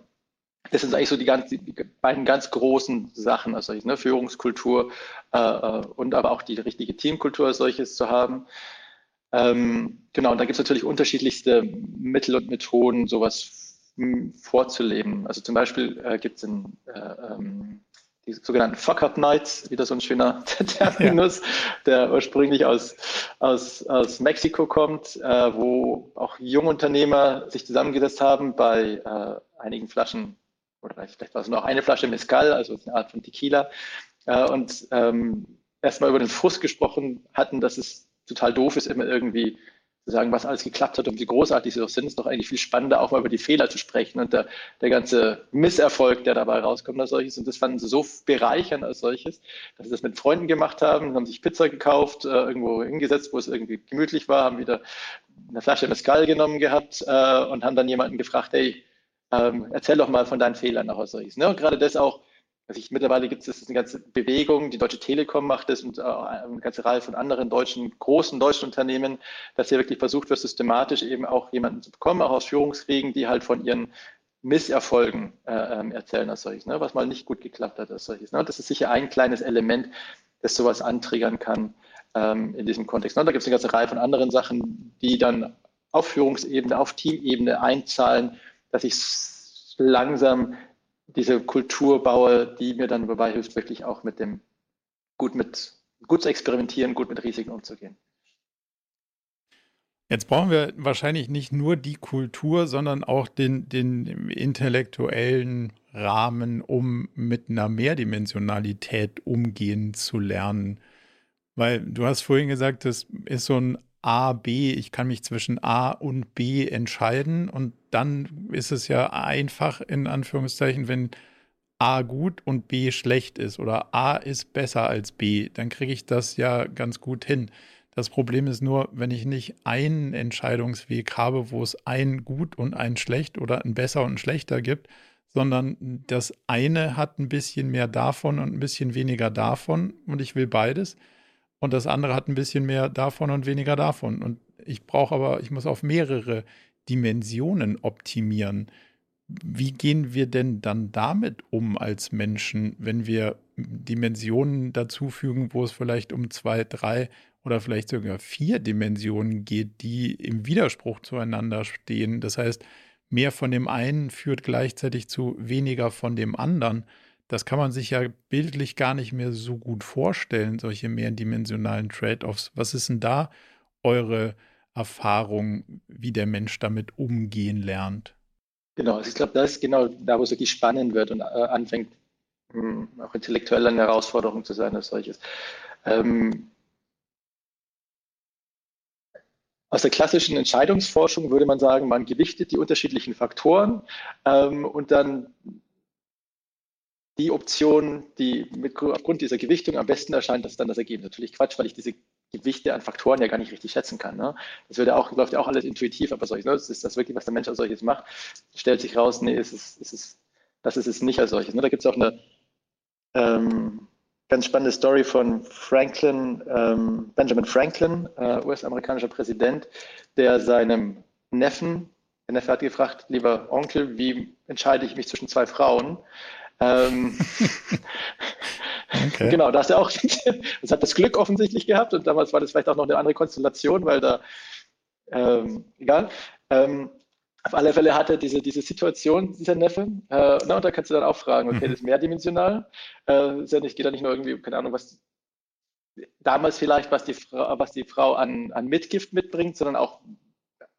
das sind eigentlich so die, ganz, die beiden ganz großen Sachen, also ne, Führungskultur äh, äh, und aber auch die richtige Teamkultur als solches zu haben. Ähm, genau, und da gibt es natürlich unterschiedlichste Mittel und Methoden, sowas vorzuleben. Also zum Beispiel äh, gibt es äh, ähm, die sogenannten Fuck-Up Nights, wieder so ein schöner (laughs) Terminus, ja. der ursprünglich aus, aus, aus Mexiko kommt, äh, wo auch Jungunternehmer sich zusammengesetzt haben bei äh, einigen Flaschen oder vielleicht war es nur eine Flasche Mezcal, also eine Art von Tequila, äh, und ähm, erstmal über den Frust gesprochen hatten, dass es total doof ist, immer irgendwie sagen, was alles geklappt hat und wie großartig sie doch sind, ist doch eigentlich viel spannender, auch mal über die Fehler zu sprechen und der, der ganze Misserfolg, der dabei rauskommt als solches. Und das fanden sie so bereichernd als solches, dass sie das mit Freunden gemacht haben, haben sich Pizza gekauft, äh, irgendwo hingesetzt, wo es irgendwie gemütlich war, haben wieder eine Flasche Mescal genommen gehabt äh, und haben dann jemanden gefragt, hey, ähm, erzähl doch mal von deinen Fehlern auch aus solches. Ne? Und gerade das auch, also ich, mittlerweile gibt es eine ganze Bewegung, die Deutsche Telekom macht das und äh, eine ganze Reihe von anderen deutschen, großen deutschen Unternehmen, dass hier wirklich versucht wird, systematisch eben auch jemanden zu bekommen, auch aus Führungskriegen, die halt von ihren Misserfolgen äh, ähm, erzählen als solches, ne? was mal nicht gut geklappt hat als solches. Ne? Das ist sicher ein kleines Element, das sowas antriggern kann ähm, in diesem Kontext. Ne? Da gibt es eine ganze Reihe von anderen Sachen, die dann auf Führungsebene, auf Teamebene einzahlen dass ich langsam diese Kultur baue, die mir dann dabei hilft, wirklich auch mit dem gut mit gut zu experimentieren, gut mit Risiken umzugehen. Jetzt brauchen wir wahrscheinlich nicht nur die Kultur, sondern auch den, den intellektuellen Rahmen, um mit einer Mehrdimensionalität umgehen zu lernen. Weil du hast vorhin gesagt, das ist so ein A, B, ich kann mich zwischen A und B entscheiden und dann ist es ja einfach in Anführungszeichen, wenn A gut und B schlecht ist oder A ist besser als B, dann kriege ich das ja ganz gut hin. Das Problem ist nur, wenn ich nicht einen Entscheidungsweg habe, wo es ein gut und ein schlecht oder ein besser und ein schlechter gibt, sondern das eine hat ein bisschen mehr davon und ein bisschen weniger davon und ich will beides und das andere hat ein bisschen mehr davon und weniger davon. Und ich brauche aber, ich muss auf mehrere Dimensionen optimieren. Wie gehen wir denn dann damit um als Menschen, wenn wir Dimensionen dazufügen, wo es vielleicht um zwei, drei oder vielleicht sogar vier Dimensionen geht, die im Widerspruch zueinander stehen? Das heißt, mehr von dem einen führt gleichzeitig zu weniger von dem anderen. Das kann man sich ja bildlich gar nicht mehr so gut vorstellen, solche mehrdimensionalen Trade-offs. Was ist denn da eure Erfahrung, wie der Mensch damit umgehen lernt? Genau, also ich glaube, das ist genau da, wo es wirklich spannend wird und äh, anfängt, mh, hm, auch intellektuell eine Herausforderung zu sein als solches. Ähm, aus der klassischen Entscheidungsforschung würde man sagen, man gewichtet die unterschiedlichen Faktoren ähm, und dann die Option, die mit, aufgrund dieser Gewichtung am besten erscheint, das ist dann das Ergebnis. Natürlich Quatsch, weil ich diese Gewichte an Faktoren ja gar nicht richtig schätzen kann. Ne? Das wird ja auch, läuft ja auch alles intuitiv, aber solches, ne? das ist das wirklich, was der Mensch als solches macht, stellt sich raus, nee, es, ist es, das ist es nicht als solches. Ne? Da gibt es auch eine ähm, ganz spannende Story von Franklin, ähm, Benjamin Franklin, äh, US-amerikanischer Präsident, der seinem Neffen, der Neffe hat gefragt, lieber Onkel, wie entscheide ich mich zwischen zwei Frauen? Ähm, (laughs) okay. Genau, da ist er auch, (laughs) das hat das Glück offensichtlich gehabt und damals war das vielleicht auch noch eine andere Konstellation, weil da, ähm, egal. Ähm, auf alle Fälle hatte diese, diese Situation, dieser Neffe, äh, na, und da kannst du dann auch fragen, okay, mhm. das ist mehrdimensional, äh, ist ja nicht, geht ja nicht nur irgendwie, keine Ahnung, was damals vielleicht, was die Frau, was die Frau an, an Mitgift mitbringt, sondern auch,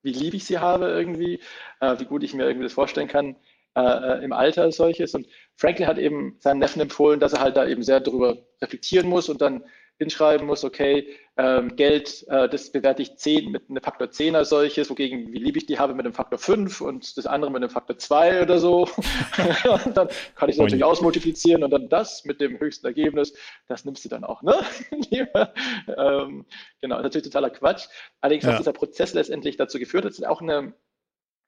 wie lieb ich sie habe irgendwie, äh, wie gut ich mir irgendwie das vorstellen kann äh, äh im Alter als solches. Und Franklin hat eben seinem Neffen empfohlen, dass er halt da eben sehr darüber reflektieren muss und dann hinschreiben muss, okay, ähm, Geld, äh, das bewerte ich 10 mit einem Faktor 10 als solches, wogegen, wie lieb ich die habe, mit einem Faktor 5 und das andere mit einem Faktor 2 oder so. (laughs) und dann kann ich es natürlich ausmultiplizieren und dann das mit dem höchsten Ergebnis, das nimmst du dann auch, ne? (laughs) ähm, genau, natürlich totaler Quatsch. Allerdings ja. hat dieser Prozess letztendlich dazu geführt, dass auch eine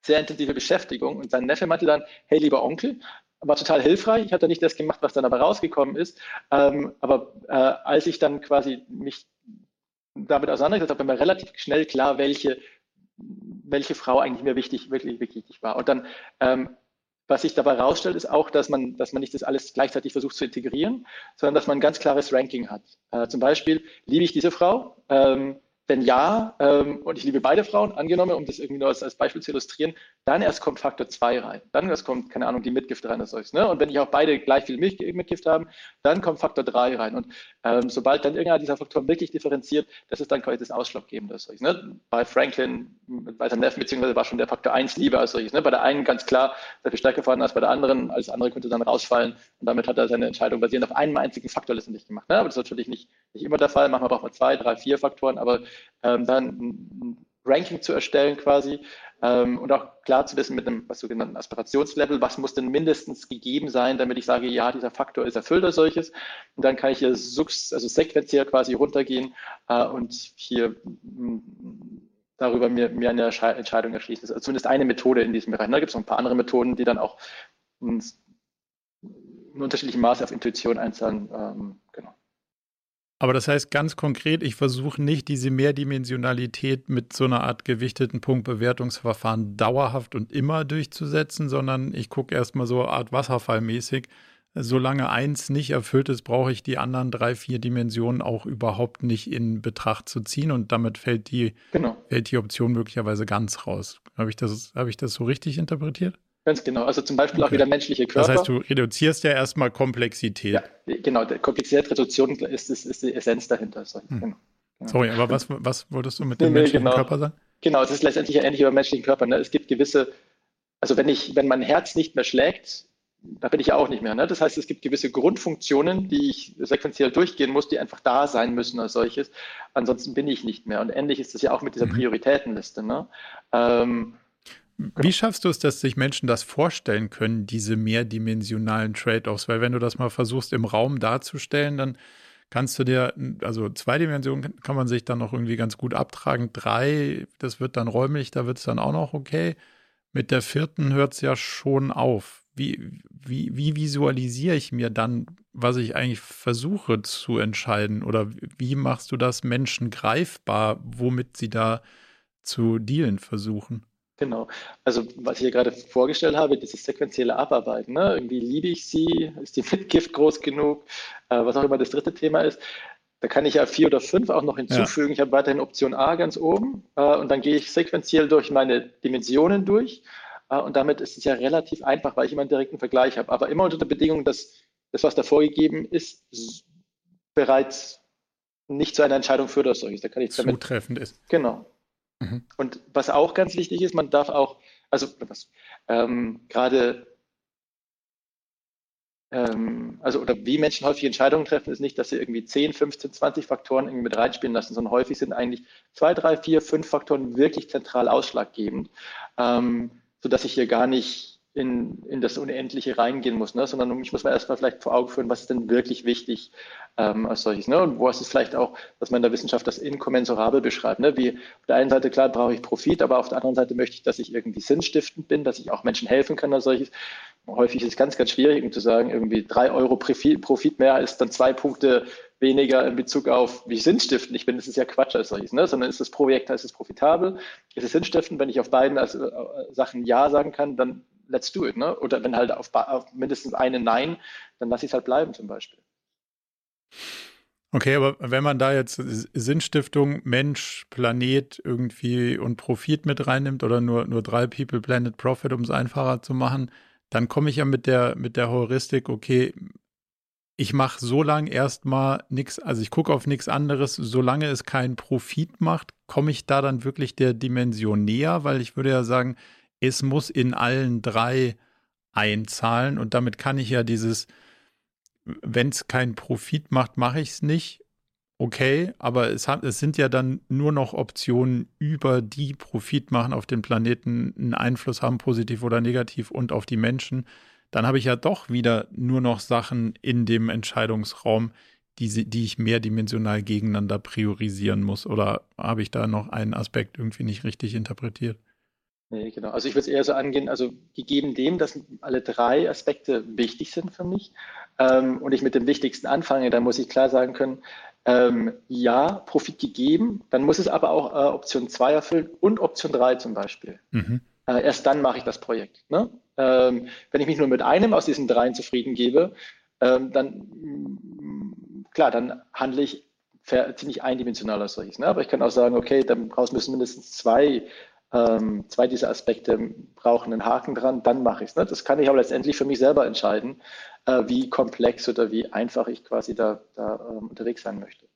sehr intensive Beschäftigung und sein Neffe meinte dann, hey lieber Onkel, war total hilfreich. Ich da nicht das gemacht, was dann aber rausgekommen ist. Ähm, aber äh, als ich dann quasi mich damit auseinandergesetzt habe, war mir relativ schnell klar, welche, welche Frau eigentlich mir wichtig, wirklich, wirklich wichtig war. Und dann, ähm, was sich dabei herausstellt, ist auch, dass man, dass man nicht das alles gleichzeitig versucht zu integrieren, sondern dass man ein ganz klares Ranking hat. Äh, zum Beispiel, liebe ich diese Frau? Ähm, wenn ja, ähm, und ich liebe beide Frauen, angenommen, um das irgendwie nur als, als Beispiel zu illustrieren, dann erst kommt Faktor 2 rein. Dann erst kommt, keine Ahnung, die Mitgift rein als solches. Ne? Und wenn ich auch beide gleich viel Mitgift haben, dann kommt Faktor 3 rein. Und ähm, sobald dann irgendeiner dieser Faktoren wirklich differenziert, das ist dann quasi das Ausschlaggebende als solches. Ne? Bei Franklin, bei seinem Neffen, beziehungsweise war schon der Faktor 1 Liebe als solches. Ne? Bei der einen ganz klar sehr viel stärker vorhanden als bei der anderen, als andere könnte dann rausfallen. Und damit hat er seine Entscheidung basierend auf einem einzigen Faktor letztendlich gemacht. Ne? Aber das ist natürlich nicht, nicht immer der Fall. Manchmal braucht man zwei, drei, vier Faktoren, aber ähm, dann ein Ranking zu erstellen quasi ähm, und auch klar zu wissen mit einem was sogenannten Aspirationslevel, was muss denn mindestens gegeben sein, damit ich sage, ja, dieser Faktor ist erfüllt als solches. Und dann kann ich hier also sequenziell quasi runtergehen äh, und hier mh, darüber mir, mir eine Entscheidung erschließen. Also zumindest eine Methode in diesem Bereich. Da gibt es noch ein paar andere Methoden, die dann auch in unterschiedlichem Maße auf Intuition einzahlen. Ähm, genau. Aber das heißt ganz konkret, ich versuche nicht diese Mehrdimensionalität mit so einer Art gewichteten Punktbewertungsverfahren dauerhaft und immer durchzusetzen, sondern ich gucke erstmal so Art Wasserfallmäßig. Solange eins nicht erfüllt ist, brauche ich die anderen drei, vier Dimensionen auch überhaupt nicht in Betracht zu ziehen und damit fällt die, genau. fällt die Option möglicherweise ganz raus. Habe ich, das, habe ich das so richtig interpretiert? Ganz genau. Also zum Beispiel okay. auch wieder menschliche Körper. Das heißt, du reduzierst ja erstmal Komplexität. Ja, genau. Komplexitätsreduktion ist, ist, ist die Essenz dahinter. Hm. Genau. Sorry, aber was, was wolltest du mit dem nee, menschlichen genau. Körper sagen? Genau, es ist letztendlich ähnlich wie beim menschlichen Körper. Ne? Es gibt gewisse, also wenn ich, wenn mein Herz nicht mehr schlägt, da bin ich ja auch nicht mehr. Ne? Das heißt, es gibt gewisse Grundfunktionen, die ich sequenziell durchgehen muss, die einfach da sein müssen als solches. Ansonsten bin ich nicht mehr. Und ähnlich ist es ja auch mit dieser mhm. Prioritätenliste. Ne? Ähm, wie schaffst du es, dass sich Menschen das vorstellen können, diese mehrdimensionalen Trade-offs? Weil wenn du das mal versuchst im Raum darzustellen, dann kannst du dir, also zwei Dimensionen kann man sich dann noch irgendwie ganz gut abtragen. Drei, das wird dann räumlich, da wird es dann auch noch okay. Mit der vierten hört es ja schon auf. Wie, wie, wie visualisiere ich mir dann, was ich eigentlich versuche zu entscheiden? Oder wie machst du das Menschen greifbar, womit sie da zu dealen versuchen? Genau. Also was ich hier gerade vorgestellt habe, dieses sequentielle Abarbeiten. Ne? Irgendwie liebe ich sie, ist die (laughs) Mitgift groß genug, äh, was auch immer das dritte Thema ist. Da kann ich ja vier oder fünf auch noch hinzufügen. Ja. Ich habe weiterhin Option A ganz oben äh, und dann gehe ich sequenziell durch meine Dimensionen durch. Äh, und damit ist es ja relativ einfach, weil ich immer einen direkten Vergleich habe. Aber immer unter der Bedingung, dass das, was da vorgegeben ist, bereits nicht zu einer Entscheidung führt oder solches. Da kann ich damit, zutreffend ist. Genau. Mhm. Und was auch ganz wichtig ist, man darf auch, also ähm, gerade, ähm, also oder wie Menschen häufig Entscheidungen treffen, ist nicht, dass sie irgendwie 10, 15, 20 Faktoren irgendwie mit reinspielen lassen, sondern häufig sind eigentlich zwei, drei, vier, fünf Faktoren wirklich zentral ausschlaggebend, ähm, sodass ich hier gar nicht in, in das Unendliche reingehen muss, ne? sondern ich muss mir erstmal vielleicht vor Augen führen, was ist denn wirklich wichtig ähm, als solches. Ne? Und wo ist es vielleicht auch, dass man in der Wissenschaft das inkommensurabel beschreibt. Ne? Wie auf der einen Seite, klar, brauche ich Profit, aber auf der anderen Seite möchte ich, dass ich irgendwie sinnstiftend bin, dass ich auch Menschen helfen kann als solches. Häufig ist es ganz, ganz schwierig, um zu sagen, irgendwie drei Euro Profit mehr ist dann zwei Punkte weniger in Bezug auf, wie sinnstiftend ich bin. Das ist ja Quatsch als solches, ne? sondern ist das Projekt, ist es profitabel, ist es sinnstiftend, wenn ich auf beiden also, äh, Sachen Ja sagen kann, dann let's do it. Ne? Oder wenn halt auf, auf mindestens eine Nein, dann lasse ich es halt bleiben zum Beispiel. Okay, aber wenn man da jetzt Sinnstiftung, Mensch, Planet irgendwie und Profit mit reinnimmt oder nur, nur drei People, Planet, Profit, um es einfacher zu machen, dann komme ich ja mit der, mit der Heuristik, okay, ich mache so lange erstmal nichts, also ich gucke auf nichts anderes, solange es keinen Profit macht, komme ich da dann wirklich der Dimension näher, weil ich würde ja sagen, es muss in allen drei einzahlen und damit kann ich ja dieses, wenn es keinen Profit macht, mache ich es nicht. Okay, aber es, hat, es sind ja dann nur noch Optionen über die Profit machen auf den Planeten, einen Einfluss haben, positiv oder negativ und auf die Menschen dann habe ich ja doch wieder nur noch Sachen in dem Entscheidungsraum, die, die ich mehrdimensional gegeneinander priorisieren muss. Oder habe ich da noch einen Aspekt irgendwie nicht richtig interpretiert? Nee, genau. Also ich würde es eher so angehen, also gegeben dem, dass alle drei Aspekte wichtig sind für mich ähm, und ich mit dem Wichtigsten anfange, dann muss ich klar sagen können, ähm, ja, Profit gegeben, dann muss es aber auch äh, Option 2 erfüllen und Option 3 zum Beispiel. Mhm. Äh, erst dann mache ich das Projekt. Ne? Ähm, wenn ich mich nur mit einem aus diesen dreien zufrieden gebe, ähm, dann mm, klar, dann handle ich ziemlich eindimensional als solches. Ne? Aber ich kann auch sagen, okay, dann brauchst müssen mindestens zwei, ähm, zwei dieser Aspekte brauchen einen Haken dran, dann mache ich es. Ne? Das kann ich aber letztendlich für mich selber entscheiden, äh, wie komplex oder wie einfach ich quasi da, da ähm, unterwegs sein möchte.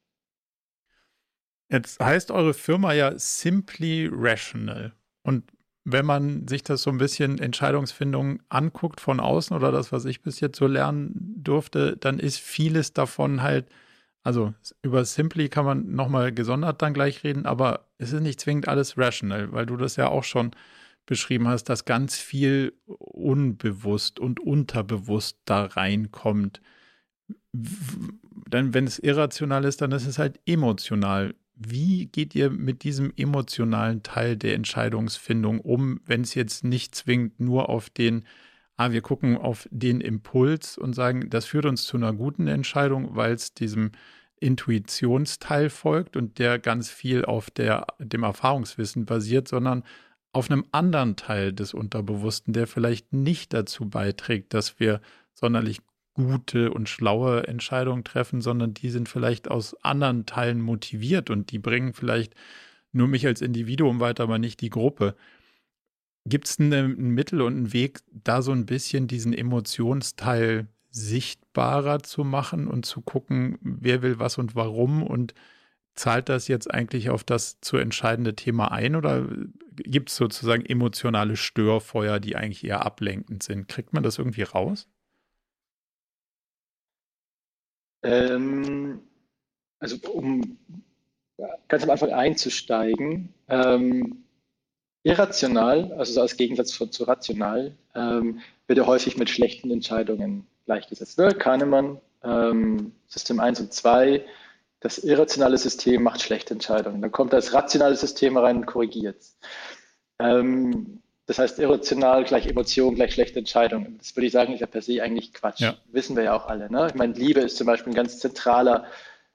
Jetzt heißt eure Firma ja Simply Rational. Und wenn man sich das so ein bisschen Entscheidungsfindung anguckt von außen oder das, was ich bis jetzt so lernen durfte, dann ist vieles davon halt, also über Simply kann man nochmal gesondert dann gleich reden, aber es ist nicht zwingend alles rational, weil du das ja auch schon beschrieben hast, dass ganz viel unbewusst und unterbewusst da reinkommt. Dann, wenn es irrational ist, dann ist es halt emotional. Wie geht ihr mit diesem emotionalen Teil der Entscheidungsfindung um, wenn es jetzt nicht zwingend nur auf den, ah, wir gucken auf den Impuls und sagen, das führt uns zu einer guten Entscheidung, weil es diesem Intuitionsteil folgt und der ganz viel auf der, dem Erfahrungswissen basiert, sondern auf einem anderen Teil des Unterbewussten, der vielleicht nicht dazu beiträgt, dass wir sonderlich gute und schlaue Entscheidungen treffen, sondern die sind vielleicht aus anderen Teilen motiviert und die bringen vielleicht nur mich als Individuum weiter, aber nicht die Gruppe. Gibt es ein Mittel und einen Weg, da so ein bisschen diesen Emotionsteil sichtbarer zu machen und zu gucken, wer will was und warum und zahlt das jetzt eigentlich auf das zu entscheidende Thema ein oder gibt es sozusagen emotionale Störfeuer, die eigentlich eher ablenkend sind? Kriegt man das irgendwie raus? Ähm, also um ganz am Anfang einzusteigen, ähm, irrational, also so als Gegensatz zu, zu rational, ähm, wird ja häufig mit schlechten Entscheidungen gleichgesetzt. Ne? Kahnemann, ähm, System 1 und 2, das irrationale System macht schlechte Entscheidungen. Dann kommt das rationale System rein und korrigiert. Ähm, das heißt, irrational gleich Emotion gleich schlechte Entscheidung. Das würde ich sagen, ist ja per se eigentlich Quatsch. Ja. Wissen wir ja auch alle. Ne? Ich meine, Liebe ist zum Beispiel ein ganz zentraler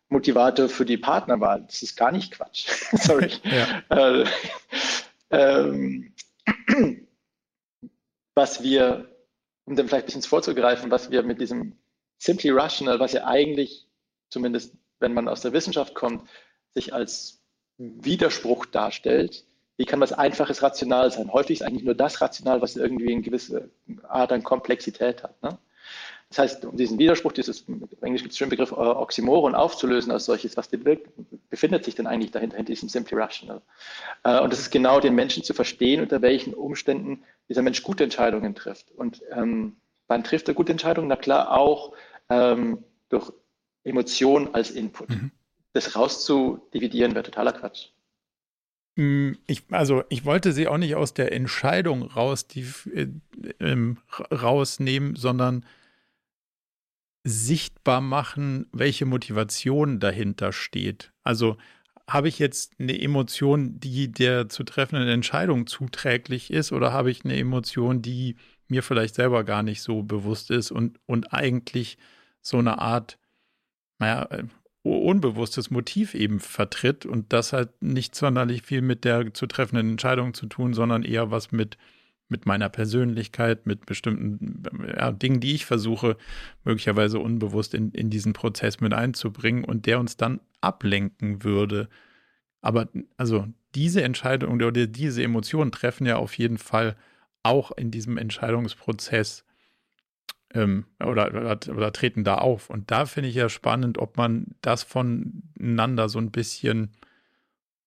Motivator für die Partnerwahl. Das ist gar nicht Quatsch. (laughs) Sorry. Äh, ähm, was wir, um dem vielleicht ein bisschen vorzugreifen, was wir mit diesem Simply Rational, was ja eigentlich, zumindest wenn man aus der Wissenschaft kommt, sich als Widerspruch darstellt, wie kann was Einfaches rational sein? Häufig ist eigentlich nur das rational, was irgendwie eine gewisse Art an Komplexität hat. Ne? Das heißt, um diesen Widerspruch, dieses, im Englisch gibt es den Begriff äh, Oxymoron aufzulösen als solches, was befindet sich denn eigentlich dahinter, hinter diesem Simply Rational? Äh, und das ist genau den Menschen zu verstehen, unter welchen Umständen dieser Mensch gute Entscheidungen trifft. Und ähm, wann trifft er gute Entscheidungen? Na klar, auch ähm, durch Emotionen als Input. Mhm. Das rauszudividieren wäre totaler Quatsch. Mm, ich, also ich wollte sie auch nicht aus der Entscheidung raus, die, äh, äh, rausnehmen, sondern sichtbar machen, welche Motivation dahinter steht. Also habe ich jetzt eine Emotion, die der zu treffenden Entscheidung zuträglich ist, oder habe ich eine Emotion, die mir vielleicht selber gar nicht so bewusst ist und, und eigentlich so eine Art, naja, äh, unbewusstes Motiv eben vertritt und das hat nicht sonderlich viel mit der zu treffenden Entscheidung zu tun, sondern eher was mit, mit meiner Persönlichkeit, mit bestimmten ja, Dingen, die ich versuche, möglicherweise unbewusst in, in diesen Prozess mit einzubringen und der uns dann ablenken würde. Aber also diese Entscheidung oder diese Emotionen treffen ja auf jeden Fall auch in diesem Entscheidungsprozess ähm, oder, oder, oder, treten da auf. Und da finde ich ja spannend, ob man das voneinander so ein bisschen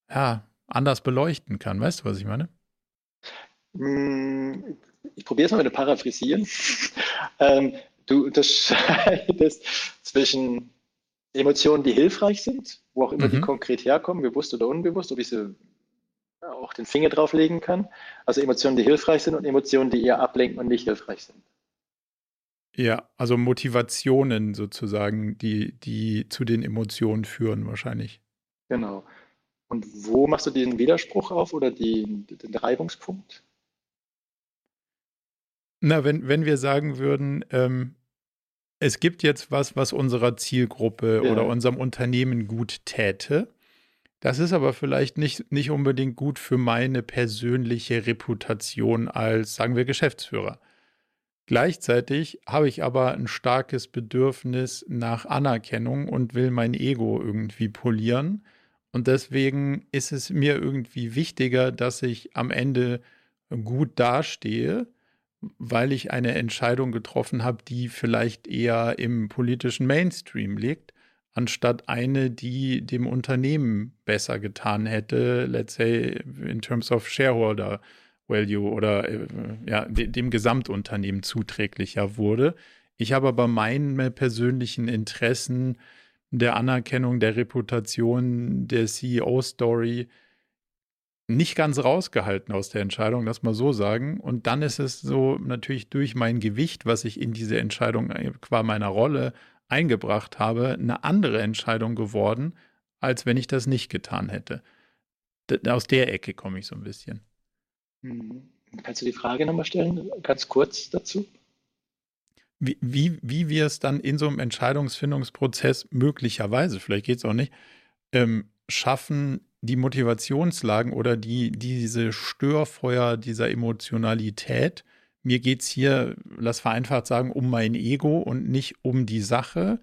ja, anders beleuchten kann. Weißt du, was ich meine? Hm, ich probiere es mal mit dem Paraphrasieren. (laughs) ähm, du unterscheidest zwischen Emotionen, die hilfreich sind, wo auch immer mhm. die konkret herkommen, bewusst oder unbewusst, ob ich sie auch den Finger drauflegen kann. Also Emotionen, die hilfreich sind und Emotionen, die eher ablenken und nicht hilfreich sind. Ja, also Motivationen sozusagen, die, die zu den Emotionen führen wahrscheinlich. Genau. Und wo machst du den Widerspruch auf oder die, den Reibungspunkt? Na, wenn, wenn wir sagen würden, ähm, es gibt jetzt was, was unserer Zielgruppe ja. oder unserem Unternehmen gut täte, das ist aber vielleicht nicht, nicht unbedingt gut für meine persönliche Reputation als, sagen wir, Geschäftsführer. Gleichzeitig habe ich aber ein starkes Bedürfnis nach Anerkennung und will mein Ego irgendwie polieren. Und deswegen ist es mir irgendwie wichtiger, dass ich am Ende gut dastehe, weil ich eine Entscheidung getroffen habe, die vielleicht eher im politischen Mainstream liegt, anstatt eine, die dem Unternehmen besser getan hätte, let's say in terms of shareholder Value oder äh, ja, dem Gesamtunternehmen zuträglicher wurde. Ich habe aber meine persönlichen Interessen der Anerkennung, der Reputation, der CEO-Story nicht ganz rausgehalten aus der Entscheidung, lass mal so sagen. Und dann ist es so natürlich durch mein Gewicht, was ich in diese Entscheidung äh, qua meiner Rolle eingebracht habe, eine andere Entscheidung geworden, als wenn ich das nicht getan hätte. Aus der Ecke komme ich so ein bisschen. Mhm. Kannst du die Frage nochmal stellen, ganz kurz dazu? Wie, wie, wie wir es dann in so einem Entscheidungsfindungsprozess möglicherweise, vielleicht geht es auch nicht, ähm, schaffen, die Motivationslagen oder die, diese Störfeuer dieser Emotionalität, mir geht es hier, lass vereinfacht sagen, um mein Ego und nicht um die Sache.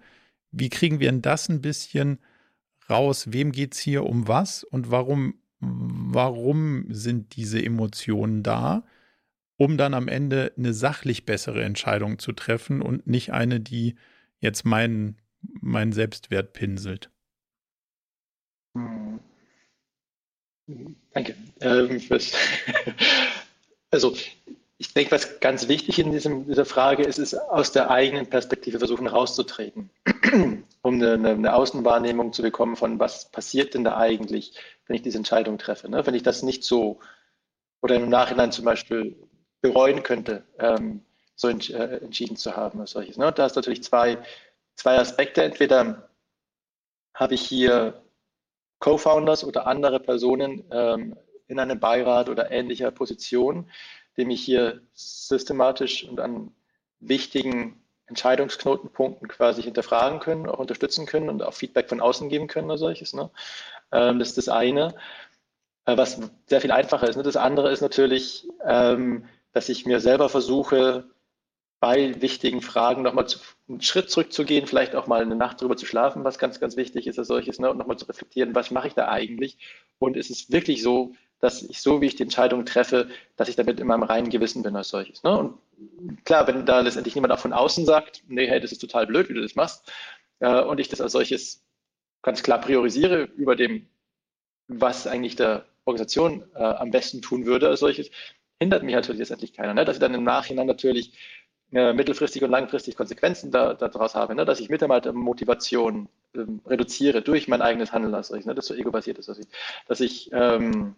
Wie kriegen wir denn das ein bisschen raus? Wem geht es hier um was und warum warum sind diese Emotionen da, um dann am Ende eine sachlich bessere Entscheidung zu treffen und nicht eine, die jetzt meinen, meinen Selbstwert pinselt. Hm. Danke. Ähm, (laughs) also ich denke, was ganz wichtig in diesem, dieser Frage ist, ist aus der eigenen Perspektive versuchen rauszutreten, (clears throat) um eine, eine, Außenwahrnehmung zu bekommen von, was passiert denn da eigentlich, wenn ich diese Entscheidung treffe. Ne? Wenn ich das nicht so oder im Nachhinein zum Beispiel bereuen könnte, ähm, so ent, äh, entschieden zu haben als solches. Ne? Da ist natürlich zwei, zwei Aspekte. Entweder habe ich hier Co-Founders oder andere Personen ähm, in einem Beirat oder ähnlicher Position, die mich hier systematisch und an wichtigen Entscheidungsknotenpunkten quasi hinterfragen können, auch unterstützen können und auch Feedback von außen geben können oder solches. Ne? Ähm, das ist das eine, äh, was sehr viel einfacher ist. Ne? Das andere ist natürlich, ähm, dass ich mir selber versuche, bei wichtigen Fragen nochmal einen Schritt zurückzugehen, vielleicht auch mal eine Nacht drüber zu schlafen, was ganz, ganz wichtig ist als solches, ne? und nochmal zu reflektieren, was mache ich da eigentlich? Und ist es wirklich so, dass ich so, wie ich die Entscheidung treffe, dass ich damit in meinem reinen Gewissen bin als solches. Ne? Und klar, wenn da letztendlich niemand auch von außen sagt, nee, hey, das ist total blöd, wie du das machst, äh, und ich das als solches ganz klar priorisiere über dem, was eigentlich der Organisation äh, am besten tun würde als solches, hindert mich natürlich letztendlich keiner. Ne? Dass ich dann im Nachhinein natürlich mittelfristig und langfristig Konsequenzen da, daraus habe, ne? dass ich Mitarbeitermotivation ähm, reduziere durch mein eigenes Handeln als solches, ne? das so ego-basiert ist, dass ich, dass ich ähm,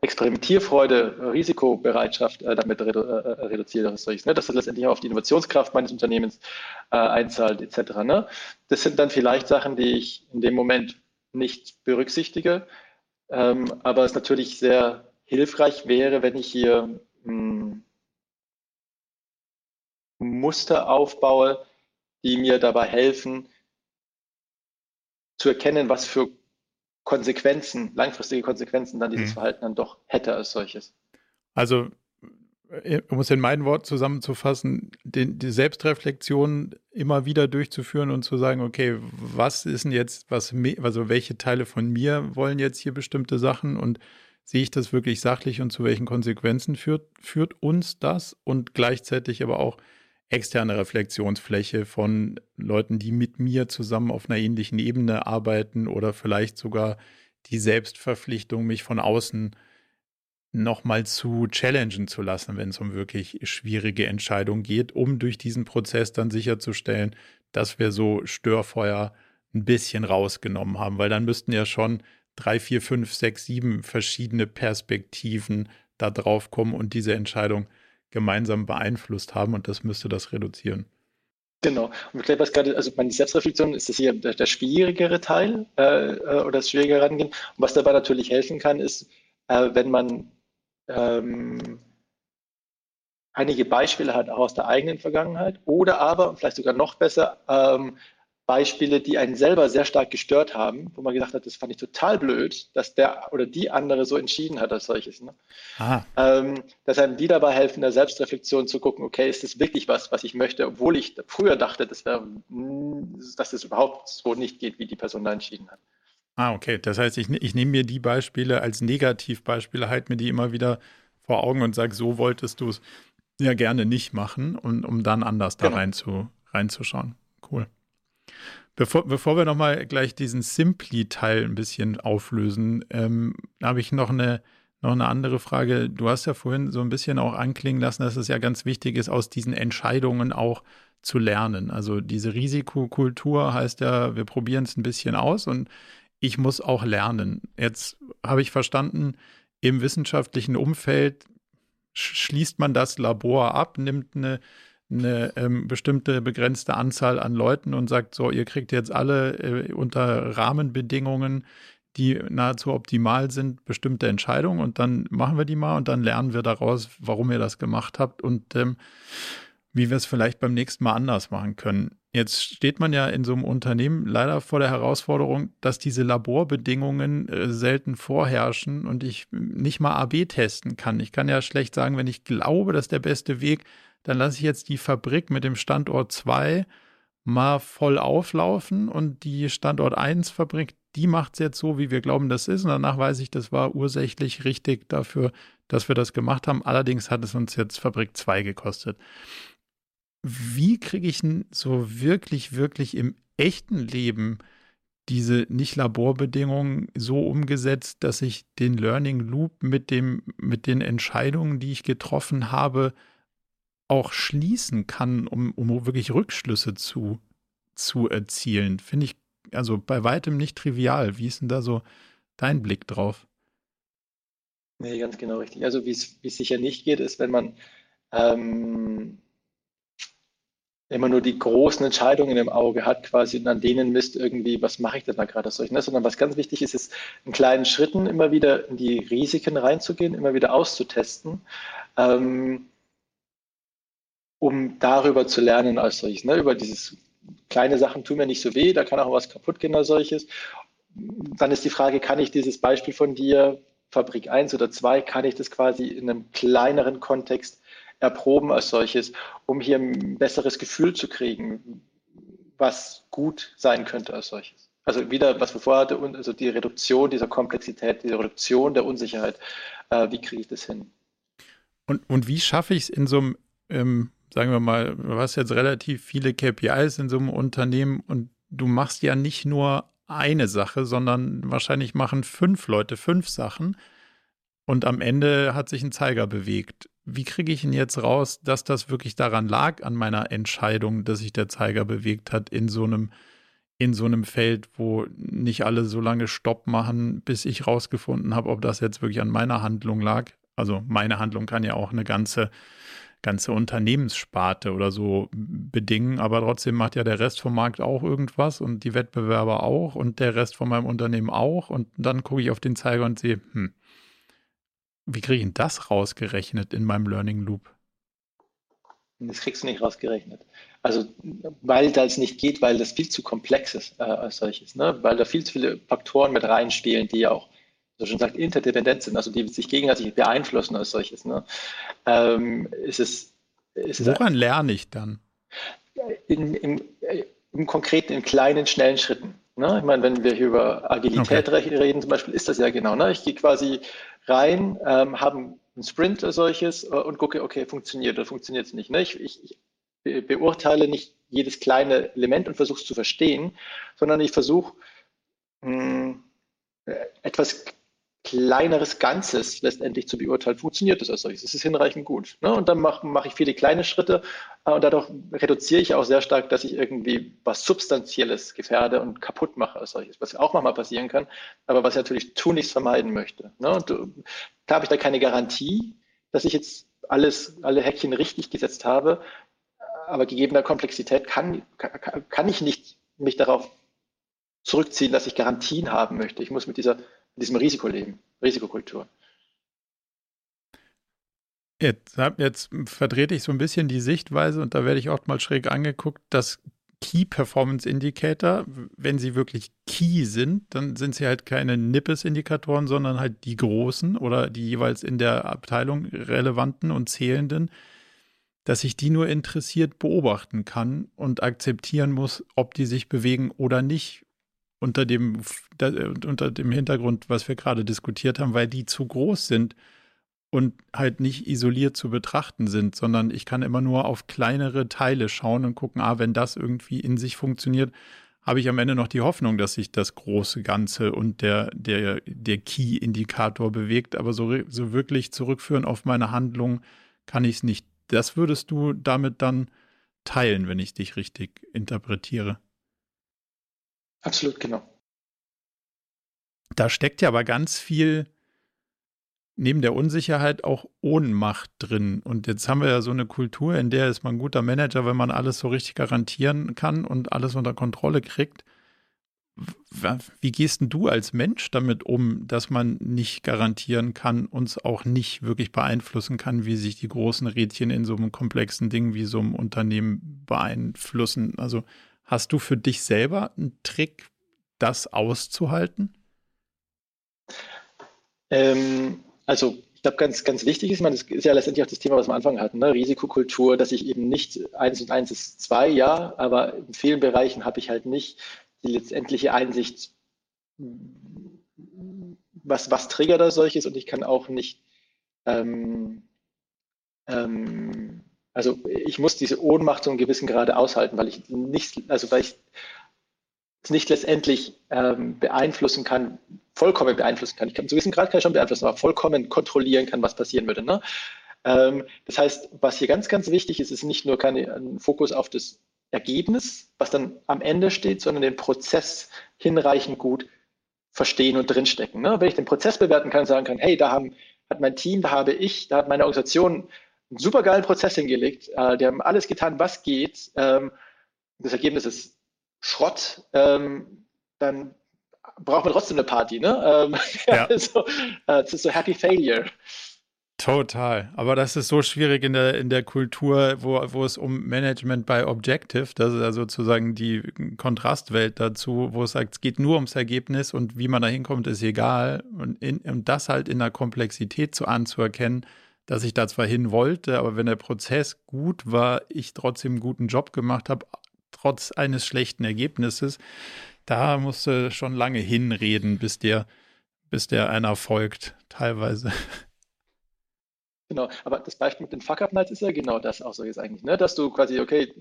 Experimentierfreude, Risikobereitschaft äh, damit redu äh, reduziert, das solches, ne? dass das letztendlich auch auf die Innovationskraft meines Unternehmens äh, einzahlt, etc. Ne? Das sind dann vielleicht Sachen, die ich in dem Moment nicht berücksichtige, ähm, aber es natürlich sehr hilfreich wäre, wenn ich hier mh, hm, Muster aufbaue, die mir dabei helfen, zu erkennen, was für Konsequenzen, langfristige Konsequenzen dann dieses mhm. Verhalten dann doch hätte als solches. Also, äh, um es in meinen Worten zusammenzufassen, den, die Selbstreflexion immer wieder durchzuführen und zu sagen, okay, was ist denn jetzt, was, also welche Teile von mir wollen jetzt hier bestimmte Sachen und sehe ich das wirklich sachlich und zu welchen Konsequenzen führt, führt uns das und gleichzeitig aber auch externe Reflexionsfläche von Leuten, die mit mir zusammen auf einer ähnlichen Ebene arbeiten oder vielleicht sogar die Selbstverpflichtung, mich von außen nochmal zu challengen zu lassen, wenn es um wirklich schwierige Entscheidungen geht, um durch diesen Prozess dann sicherzustellen, dass wir so Störfeuer ein bisschen rausgenommen haben, weil dann müssten ja schon drei, vier, fünf, sechs, sieben verschiedene Perspektiven da drauf kommen und diese Entscheidung gemeinsam beeinflusst haben und das müsste das reduzieren. Genau. Und vielleicht was gerade, also meine Selbstreflexion ist das hier der, der schwierigere Teil äh, äh oder das schwierige Herangehen. Und was dabei natürlich helfen kann, ist, äh, wenn man ähm, einige Beispiele hat auch aus der eigenen Vergangenheit oder aber, vielleicht sogar noch besser, ähm, Beispiele, die einen selber sehr stark gestört haben, wo man gedacht hat, das fand ich total blöd, dass der oder die andere so entschieden hat als solches. Ne? Ähm, dass einem die dabei helfen, der Selbstreflexion zu gucken, okay, ist das wirklich was, was ich möchte, obwohl ich früher dachte, das wär, dass das überhaupt so nicht geht, wie die Person da entschieden hat. Ah, okay. Das heißt, ich, ich nehme mir die Beispiele als Negativbeispiele, halte mir die immer wieder vor Augen und sage, so wolltest du es ja gerne nicht machen, und, um dann anders da genau. rein zu, reinzuschauen. Cool. Bevor, bevor wir nochmal gleich diesen Simply-Teil ein bisschen auflösen, ähm, habe ich noch eine, noch eine andere Frage. Du hast ja vorhin so ein bisschen auch anklingen lassen, dass es ja ganz wichtig ist, aus diesen Entscheidungen auch zu lernen. Also diese Risikokultur heißt ja, wir probieren es ein bisschen aus und ich muss auch lernen. Jetzt habe ich verstanden, im wissenschaftlichen Umfeld schließt man das Labor ab, nimmt eine eine ähm, bestimmte begrenzte Anzahl an Leuten und sagt, so, ihr kriegt jetzt alle äh, unter Rahmenbedingungen, die nahezu optimal sind, bestimmte Entscheidungen und dann machen wir die mal und dann lernen wir daraus, warum ihr das gemacht habt und ähm, wie wir es vielleicht beim nächsten Mal anders machen können. Jetzt steht man ja in so einem Unternehmen leider vor der Herausforderung, dass diese Laborbedingungen äh, selten vorherrschen und ich nicht mal AB testen kann. Ich kann ja schlecht sagen, wenn ich glaube, dass der beste Weg dann lasse ich jetzt die Fabrik mit dem Standort 2 mal voll auflaufen und die Standort 1 Fabrik, die macht es jetzt so, wie wir glauben, das ist. Und danach weiß ich, das war ursächlich richtig dafür, dass wir das gemacht haben. Allerdings hat es uns jetzt Fabrik 2 gekostet. Wie kriege ich denn so wirklich, wirklich im echten Leben diese nicht Laborbedingungen so umgesetzt, dass ich den Learning Loop mit dem, mit den Entscheidungen, die ich getroffen habe, auch schließen kann, um, um wirklich Rückschlüsse zu, zu erzielen. Finde ich also bei weitem nicht trivial. Wie ist denn da so dein Blick drauf? Nee, ganz genau richtig. Also wie es sicher nicht geht, ist, wenn man ähm, immer nur die großen Entscheidungen im Auge hat, quasi und an denen misst irgendwie, was mache ich denn da gerade solchen, ne? sondern was ganz wichtig ist, ist in kleinen Schritten immer wieder in die Risiken reinzugehen, immer wieder auszutesten. Ähm, um darüber zu lernen als solches. Ne? Über dieses kleine Sachen tun mir nicht so weh, da kann auch was kaputt gehen als solches. Dann ist die Frage, kann ich dieses Beispiel von dir, Fabrik 1 oder 2, kann ich das quasi in einem kleineren Kontext erproben als solches, um hier ein besseres Gefühl zu kriegen, was gut sein könnte als solches. Also wieder, was wir vorher hatten, also die Reduktion dieser Komplexität, die Reduktion der Unsicherheit. Äh, wie kriege ich das hin? Und, und wie schaffe ich es in so einem ähm, sagen wir mal, du hast jetzt relativ viele KPIs in so einem Unternehmen und du machst ja nicht nur eine Sache, sondern wahrscheinlich machen fünf Leute fünf Sachen und am Ende hat sich ein Zeiger bewegt. Wie kriege ich ihn jetzt raus, dass das wirklich daran lag, an meiner Entscheidung, dass sich der Zeiger bewegt hat in so einem in so einem Feld, wo nicht alle so lange Stopp machen, bis ich rausgefunden habe, ob das jetzt wirklich an meiner Handlung lag. Also meine Handlung kann ja auch eine ganze ganze Unternehmenssparte oder so bedingen, aber trotzdem macht ja der Rest vom Markt auch irgendwas und die Wettbewerber auch und der Rest von meinem Unternehmen auch und dann gucke ich auf den Zeiger und sehe, hm, wie kriege ich denn das rausgerechnet in meinem Learning Loop? Das kriegst du nicht rausgerechnet. Also, weil das nicht geht, weil das viel zu komplex ist äh, als solches, ne? weil da viel zu viele Faktoren mit reinspielen, die auch so schon sagt, interdependent sind, also die sich gegenseitig beeinflussen als solches, ne, ähm, ist es. Ist Woran es, lerne ich dann? In, in, Im Konkreten, in kleinen, schnellen Schritten. Ne? Ich meine, wenn wir hier über Agilität okay. reden, zum Beispiel, ist das ja genau. Ne? Ich gehe quasi rein, ähm, habe einen Sprint als solches äh, und gucke, okay, funktioniert oder funktioniert es nicht. Ne? Ich, ich, be beurteile nicht jedes kleine Element und versuche es zu verstehen, sondern ich versuche hm, etwas kleineres Ganzes letztendlich zu beurteilen, funktioniert das als solches? Ist es hinreichend gut? Ne? Und dann mache mach ich viele kleine Schritte äh, und dadurch reduziere ich auch sehr stark, dass ich irgendwie was Substanzielles gefährde und kaputt mache als solches, was auch manchmal passieren kann, aber was ich natürlich tunlichst vermeiden möchte. Ne? Und äh, da habe ich da keine Garantie, dass ich jetzt alles, alle Häkchen richtig gesetzt habe, aber gegebener Komplexität kann, kann, kann ich nicht mich darauf zurückziehen, dass ich Garantien haben möchte. Ich muss mit dieser in diesem Risiko leben, Risikokultur. Jetzt, jetzt verdrehte ich so ein bisschen die Sichtweise und da werde ich oft mal schräg angeguckt, dass Key Performance Indicator, wenn sie wirklich Key sind, dann sind sie halt keine Nippes-Indikatoren, sondern halt die großen oder die jeweils in der Abteilung relevanten und zählenden, dass ich die nur interessiert beobachten kann und akzeptieren muss, ob die sich bewegen oder nicht unter dem, unter dem Hintergrund, was wir gerade diskutiert haben, weil die zu groß sind und halt nicht isoliert zu betrachten sind, sondern ich kann immer nur auf kleinere Teile schauen und gucken, ah, wenn das irgendwie in sich funktioniert, habe ich am Ende noch die Hoffnung, dass sich das große Ganze und der, der, der Key-Indikator bewegt, aber so, so wirklich zurückführen auf meine Handlung kann ich es nicht. Das würdest du damit dann teilen, wenn ich dich richtig interpretiere. Absolut, genau. Da steckt ja aber ganz viel neben der Unsicherheit auch Ohnmacht drin. Und jetzt haben wir ja so eine Kultur, in der ist man ein guter Manager, wenn man alles so richtig garantieren kann und alles unter Kontrolle kriegt. Wie gehst denn du als Mensch damit um, dass man nicht garantieren kann, uns auch nicht wirklich beeinflussen kann, wie sich die großen Rädchen in so einem komplexen Ding wie so einem Unternehmen beeinflussen? Also Hast du für dich selber einen Trick, das auszuhalten? Ähm, also ich glaube, ganz, ganz wichtig ist, man, das ist ja letztendlich auch das Thema, was wir am Anfang hatten, ne? Risikokultur, dass ich eben nicht eins und eins ist zwei, ja, aber in vielen Bereichen habe ich halt nicht die letztendliche Einsicht, was, was triggert da solches und ich kann auch nicht ähm, ähm, also ich muss diese Ohnmacht zu einem gewissen Grade aushalten, weil ich nicht, also weil ich es nicht letztendlich ähm, beeinflussen kann, vollkommen beeinflussen kann. Ich kann zu gewissen Grad kann ich schon beeinflussen, aber vollkommen kontrollieren kann, was passieren würde. Ne? Ähm, das heißt, was hier ganz, ganz wichtig ist, ist nicht nur keine, ein Fokus auf das Ergebnis, was dann am Ende steht, sondern den Prozess hinreichend gut verstehen und drinstecken. Ne? Wenn ich den Prozess bewerten kann, sagen kann, hey, da haben, hat mein Team, da habe ich, da hat meine Organisation einen super geilen Prozess hingelegt. Äh, die haben alles getan, was geht. Ähm, das Ergebnis ist Schrott. Ähm, dann braucht man trotzdem eine Party, ne? Ähm, (laughs) ja. also, äh, das ist so Happy Failure. Total. Aber das ist so schwierig in der, in der Kultur, wo, wo es um Management by Objective, das ist ja sozusagen die Kontrastwelt dazu, wo es sagt, es geht nur ums Ergebnis und wie man da hinkommt, ist egal. Und, in, und das halt in der Komplexität zu anzuerkennen, dass ich da zwar hin wollte, aber wenn der Prozess gut war, ich trotzdem einen guten Job gemacht habe, trotz eines schlechten Ergebnisses, da musste schon lange hinreden, bis der, bis der einer folgt, teilweise. Genau, aber das Beispiel mit den Fuck-Up-Nights ist ja genau das auch so jetzt eigentlich, ne? dass du quasi, okay,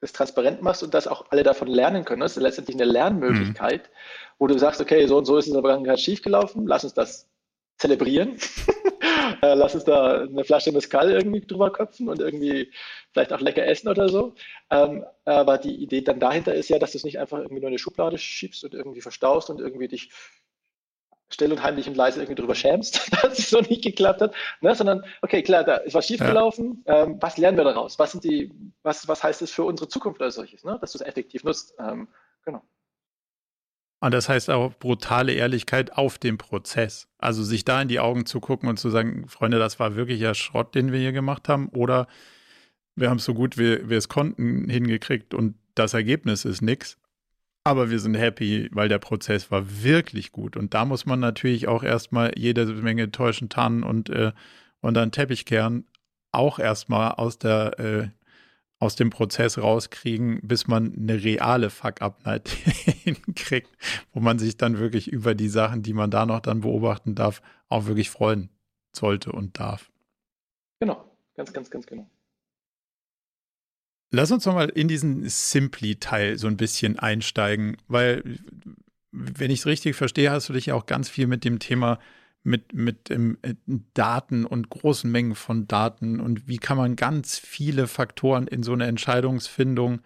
das transparent machst und dass auch alle davon lernen können. Das ist letztendlich eine Lernmöglichkeit, mhm. wo du sagst, okay, so und so ist es in der Vergangenheit schiefgelaufen, lass uns das zelebrieren. Äh, lass uns da eine Flasche Mescal irgendwie drüber köpfen und irgendwie vielleicht auch lecker essen oder so. Ähm, aber die Idee dann dahinter ist ja, dass du es nicht einfach irgendwie nur in eine Schublade schiebst und irgendwie verstaust und irgendwie dich still und heimlich und leise irgendwie drüber schämst, (laughs) dass es so nicht geklappt hat, ne? sondern okay, klar, da ist was schiefgelaufen. Ja. Ähm, was lernen wir daraus? Was sind die, was, was heißt es für unsere Zukunft als solches, ne? dass du es effektiv nutzt? Ähm, genau. Und das heißt auch brutale Ehrlichkeit auf dem Prozess. Also sich da in die Augen zu gucken und zu sagen, Freunde, das war wirklich ja Schrott, den wir hier gemacht haben. Oder wir haben es so gut, wie wir es konnten, hingekriegt und das Ergebnis ist nichts. Aber wir sind happy, weil der Prozess war wirklich gut. Und da muss man natürlich auch erstmal jede Menge täuschen, tarnen und, äh, und dann Teppich kehren auch erstmal aus der äh, aus dem Prozess rauskriegen, bis man eine reale Fuck-Up-Night (laughs) hinkriegt, wo man sich dann wirklich über die Sachen, die man da noch dann beobachten darf, auch wirklich freuen sollte und darf. Genau, ganz, ganz, ganz genau. Lass uns nochmal in diesen Simply-Teil so ein bisschen einsteigen, weil, wenn ich es richtig verstehe, hast du dich ja auch ganz viel mit dem Thema mit, mit ähm, Daten und großen Mengen von Daten und wie kann man ganz viele Faktoren in so eine Entscheidungsfindung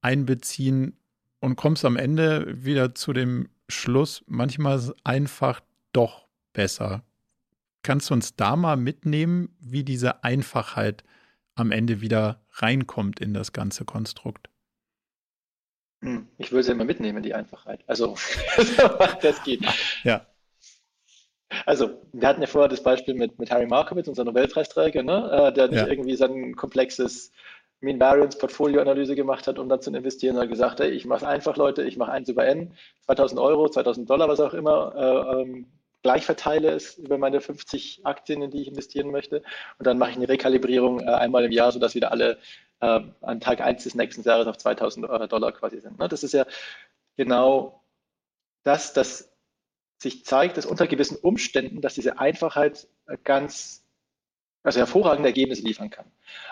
einbeziehen und kommst am Ende wieder zu dem Schluss, manchmal einfach doch besser. Kannst du uns da mal mitnehmen, wie diese Einfachheit am Ende wieder reinkommt in das ganze Konstrukt? Hm, ich würde sie immer mitnehmen, die Einfachheit. Also, (laughs) das geht. Ja. Also, wir hatten ja vorher das Beispiel mit, mit Harry Markowitz, unser Nobelpreisträger, ne? Äh, der ja. irgendwie sein komplexes Mean Variance Portfolio-Analyse gemacht hat, um dann zu investieren. Er hat gesagt, hey, ich mache es einfach, Leute, ich mache 1 über N, 2000 Euro, 2000 Dollar, was auch immer, äh, ähm, gleich verteile es über meine 50 Aktien, in die ich investieren möchte. Und dann mache ich eine Rekalibrierung äh, einmal im Jahr, sodass wieder alle äh, an Tag 1 des nächsten Jahres auf 2000 Dollar quasi sind. Ne? Das ist ja genau das, das sich zeigt, dass unter gewissen Umständen, dass diese Einfachheit ganz, also hervorragende Ergebnisse liefern kann.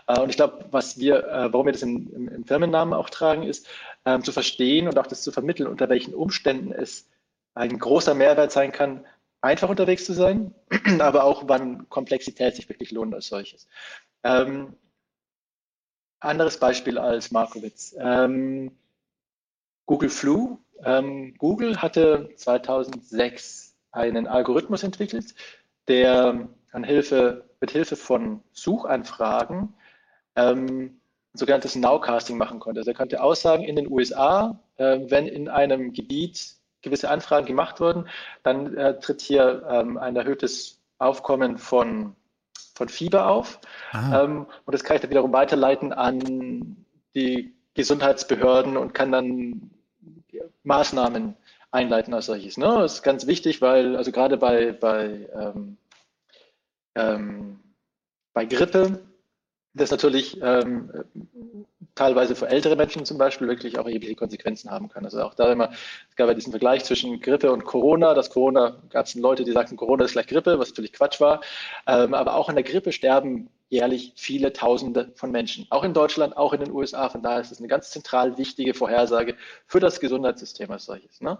Äh, und ich glaube, was wir, äh, warum wir das im, im, im Firmennamen auch tragen, ist, ähm, zu verstehen und auch das zu vermitteln, unter welchen Umständen es ein großer Mehrwert sein kann, einfach unterwegs zu sein, (clears throat) aber auch wann Komplexität sich wirklich lohnt als solches. Ähm, anderes Beispiel als Markowitz. Ähm, Google Flu ähm, Google hatte 2006 einen Algorithmus entwickelt, der an Hilfe, mit Hilfe von Suchanfragen ähm, sogenanntes Nowcasting machen konnte. Also er konnte aussagen, in den USA, äh, wenn in einem Gebiet gewisse Anfragen gemacht wurden, dann äh, tritt hier ähm, ein erhöhtes Aufkommen von, von Fieber auf. Ähm, und das kann ich dann wiederum weiterleiten an die Gesundheitsbehörden und kann dann Maßnahmen einleiten als solches. Ne? Das ist ganz wichtig, weil also gerade bei, bei, ähm, ähm, bei Grippe das natürlich ähm, teilweise für ältere Menschen zum Beispiel wirklich auch erhebliche Konsequenzen haben kann. Also auch da immer, es gab ja diesen Vergleich zwischen Grippe und Corona. Das Corona gab es Leute, die sagten, Corona ist gleich Grippe, was natürlich Quatsch war. Ähm, aber auch an der Grippe sterben jährlich viele Tausende von Menschen. Auch in Deutschland, auch in den USA. Von daher ist es eine ganz zentral wichtige Vorhersage für das Gesundheitssystem als solches. Ne?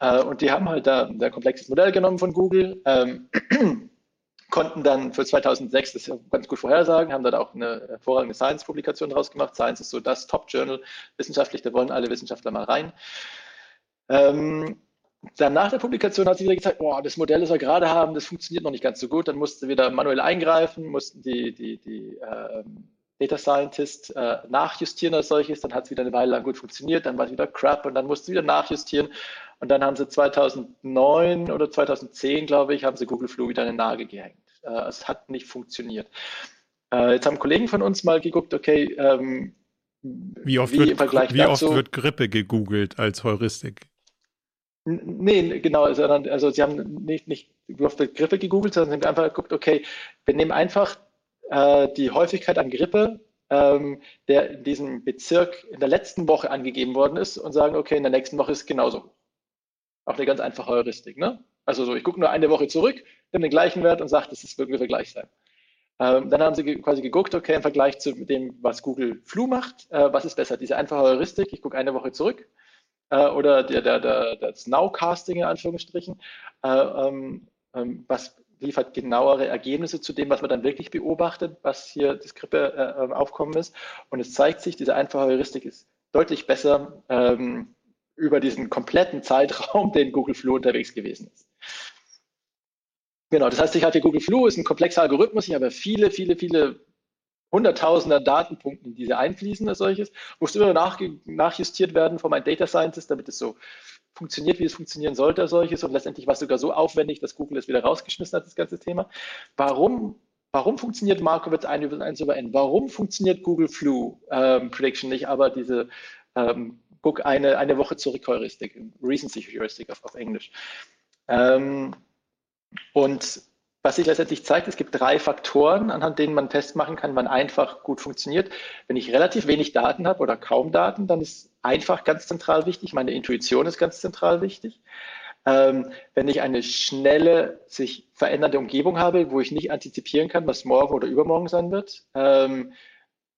Äh, und die haben halt da ein komplexes Modell genommen von Google. Ähm, (clears throat) konnten dann für 2006 das ganz gut vorhersagen, haben dann auch eine hervorragende Science-Publikation draus gemacht. Science ist so das Top-Journal wissenschaftlich, da wollen alle Wissenschaftler mal rein. Ähm, dann nach der Publikation hat sie wieder gezeigt, boah, das Modell, das wir gerade haben, das funktioniert noch nicht ganz so gut. Dann mussten sie wieder manuell eingreifen, mussten die, die, die äh, Data Scientist äh, nachjustieren als solches. Dann hat es wieder eine Weile lang gut funktioniert, dann war es wieder Crap und dann mussten sie wieder nachjustieren. Und dann haben sie 2009 oder 2010, glaube ich, haben sie Google Flu wieder an den Nagel gehängt. Äh, es hat nicht funktioniert. Äh, jetzt haben Kollegen von uns mal geguckt, okay, ähm, wie oft, wie wird, wie dazu, oft wird Grippe gegoogelt als Heuristik? Nee, genau, also, also sie haben nicht, nicht auf Grippe gegoogelt, sondern sie haben einfach geguckt, okay, wir nehmen einfach äh, die Häufigkeit an Grippe, ähm, der in diesem Bezirk in der letzten Woche angegeben worden ist und sagen, okay, in der nächsten Woche ist es genauso. Auch eine ganz einfache Heuristik. Ne? Also so, ich gucke nur eine Woche zurück, nehme den gleichen Wert und sage, das ist ungefähr gleich sein. Ähm, dann haben sie quasi geguckt, okay, im Vergleich zu dem, was Google Flu macht, äh, was ist besser? Diese einfache Heuristik, ich gucke eine Woche zurück äh, oder der, der, der, das Nowcasting in Anführungsstrichen, äh, ähm, ähm, was liefert genauere Ergebnisse zu dem, was man dann wirklich beobachtet, was hier das Grippeaufkommen äh, ist. Und es zeigt sich, diese einfache Heuristik ist deutlich besser ähm, über diesen kompletten Zeitraum, (laughs) den Google Flu unterwegs gewesen ist. Genau, das heißt, ich hatte Google Flu, ist ein komplexer Algorithmus, ich habe viele, viele, viele Hunderttausender Datenpunkten, die diese einfließen als solches, musste immer nach, nachjustiert werden von meinem Data Scientist, damit es so funktioniert, wie es funktionieren sollte als solches. Und letztendlich war es sogar so aufwendig, dass Google es wieder rausgeschmissen hat, das ganze Thema. Warum, warum funktioniert Markowitz 1 über 1 über n? Warum funktioniert Google Flu ähm, Prediction nicht, aber diese ähm, guck eine, eine Woche zurück Heuristik, Recency Heuristik auf, auf Englisch. Ähm, und was sich letztendlich zeigt, es gibt drei Faktoren, anhand denen man festmachen kann, wann einfach gut funktioniert. Wenn ich relativ wenig Daten habe oder kaum Daten, dann ist einfach ganz zentral wichtig. Meine Intuition ist ganz zentral wichtig. Ähm, wenn ich eine schnelle, sich verändernde Umgebung habe, wo ich nicht antizipieren kann, was morgen oder übermorgen sein wird, ähm,